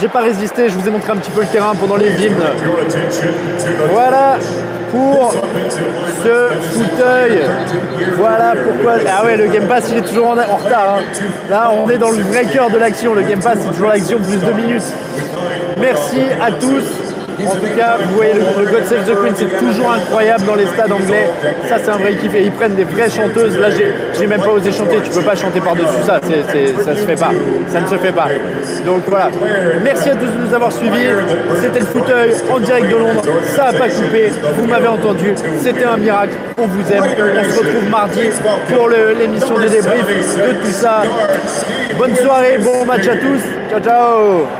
J'ai pas résisté, je vous ai montré un petit peu le terrain pendant les hymnes. Voilà pour ce fauteuil. Voilà pourquoi. Ah ouais, le Game Pass il est toujours en, retard. hein. Là, on est dans le vrai cœur de l'action. Le Game Pass c'est toujours l'action plus de minutes. Merci à tous. En tout cas, vous voyez le, God Save the Queen, c'est toujours incroyable dans les stades anglais. Ça, c'est un vrai kiff. Et ils prennent des vraies chanteuses. Là, j'ai, même pas osé chanter. Tu peux pas chanter par-dessus ça. Ça se fait pas. Ça ne se fait pas. Donc voilà. Merci à tous de nous avoir suivis. C'était le fauteuil en direct de Londres. Ça a pas coupé. Vous m'avez entendu. C'était un miracle. On vous aime. On se retrouve mardi pour l'émission de débrief de tout ça. Bonne soirée. Bon match à tous. Ciao, ciao.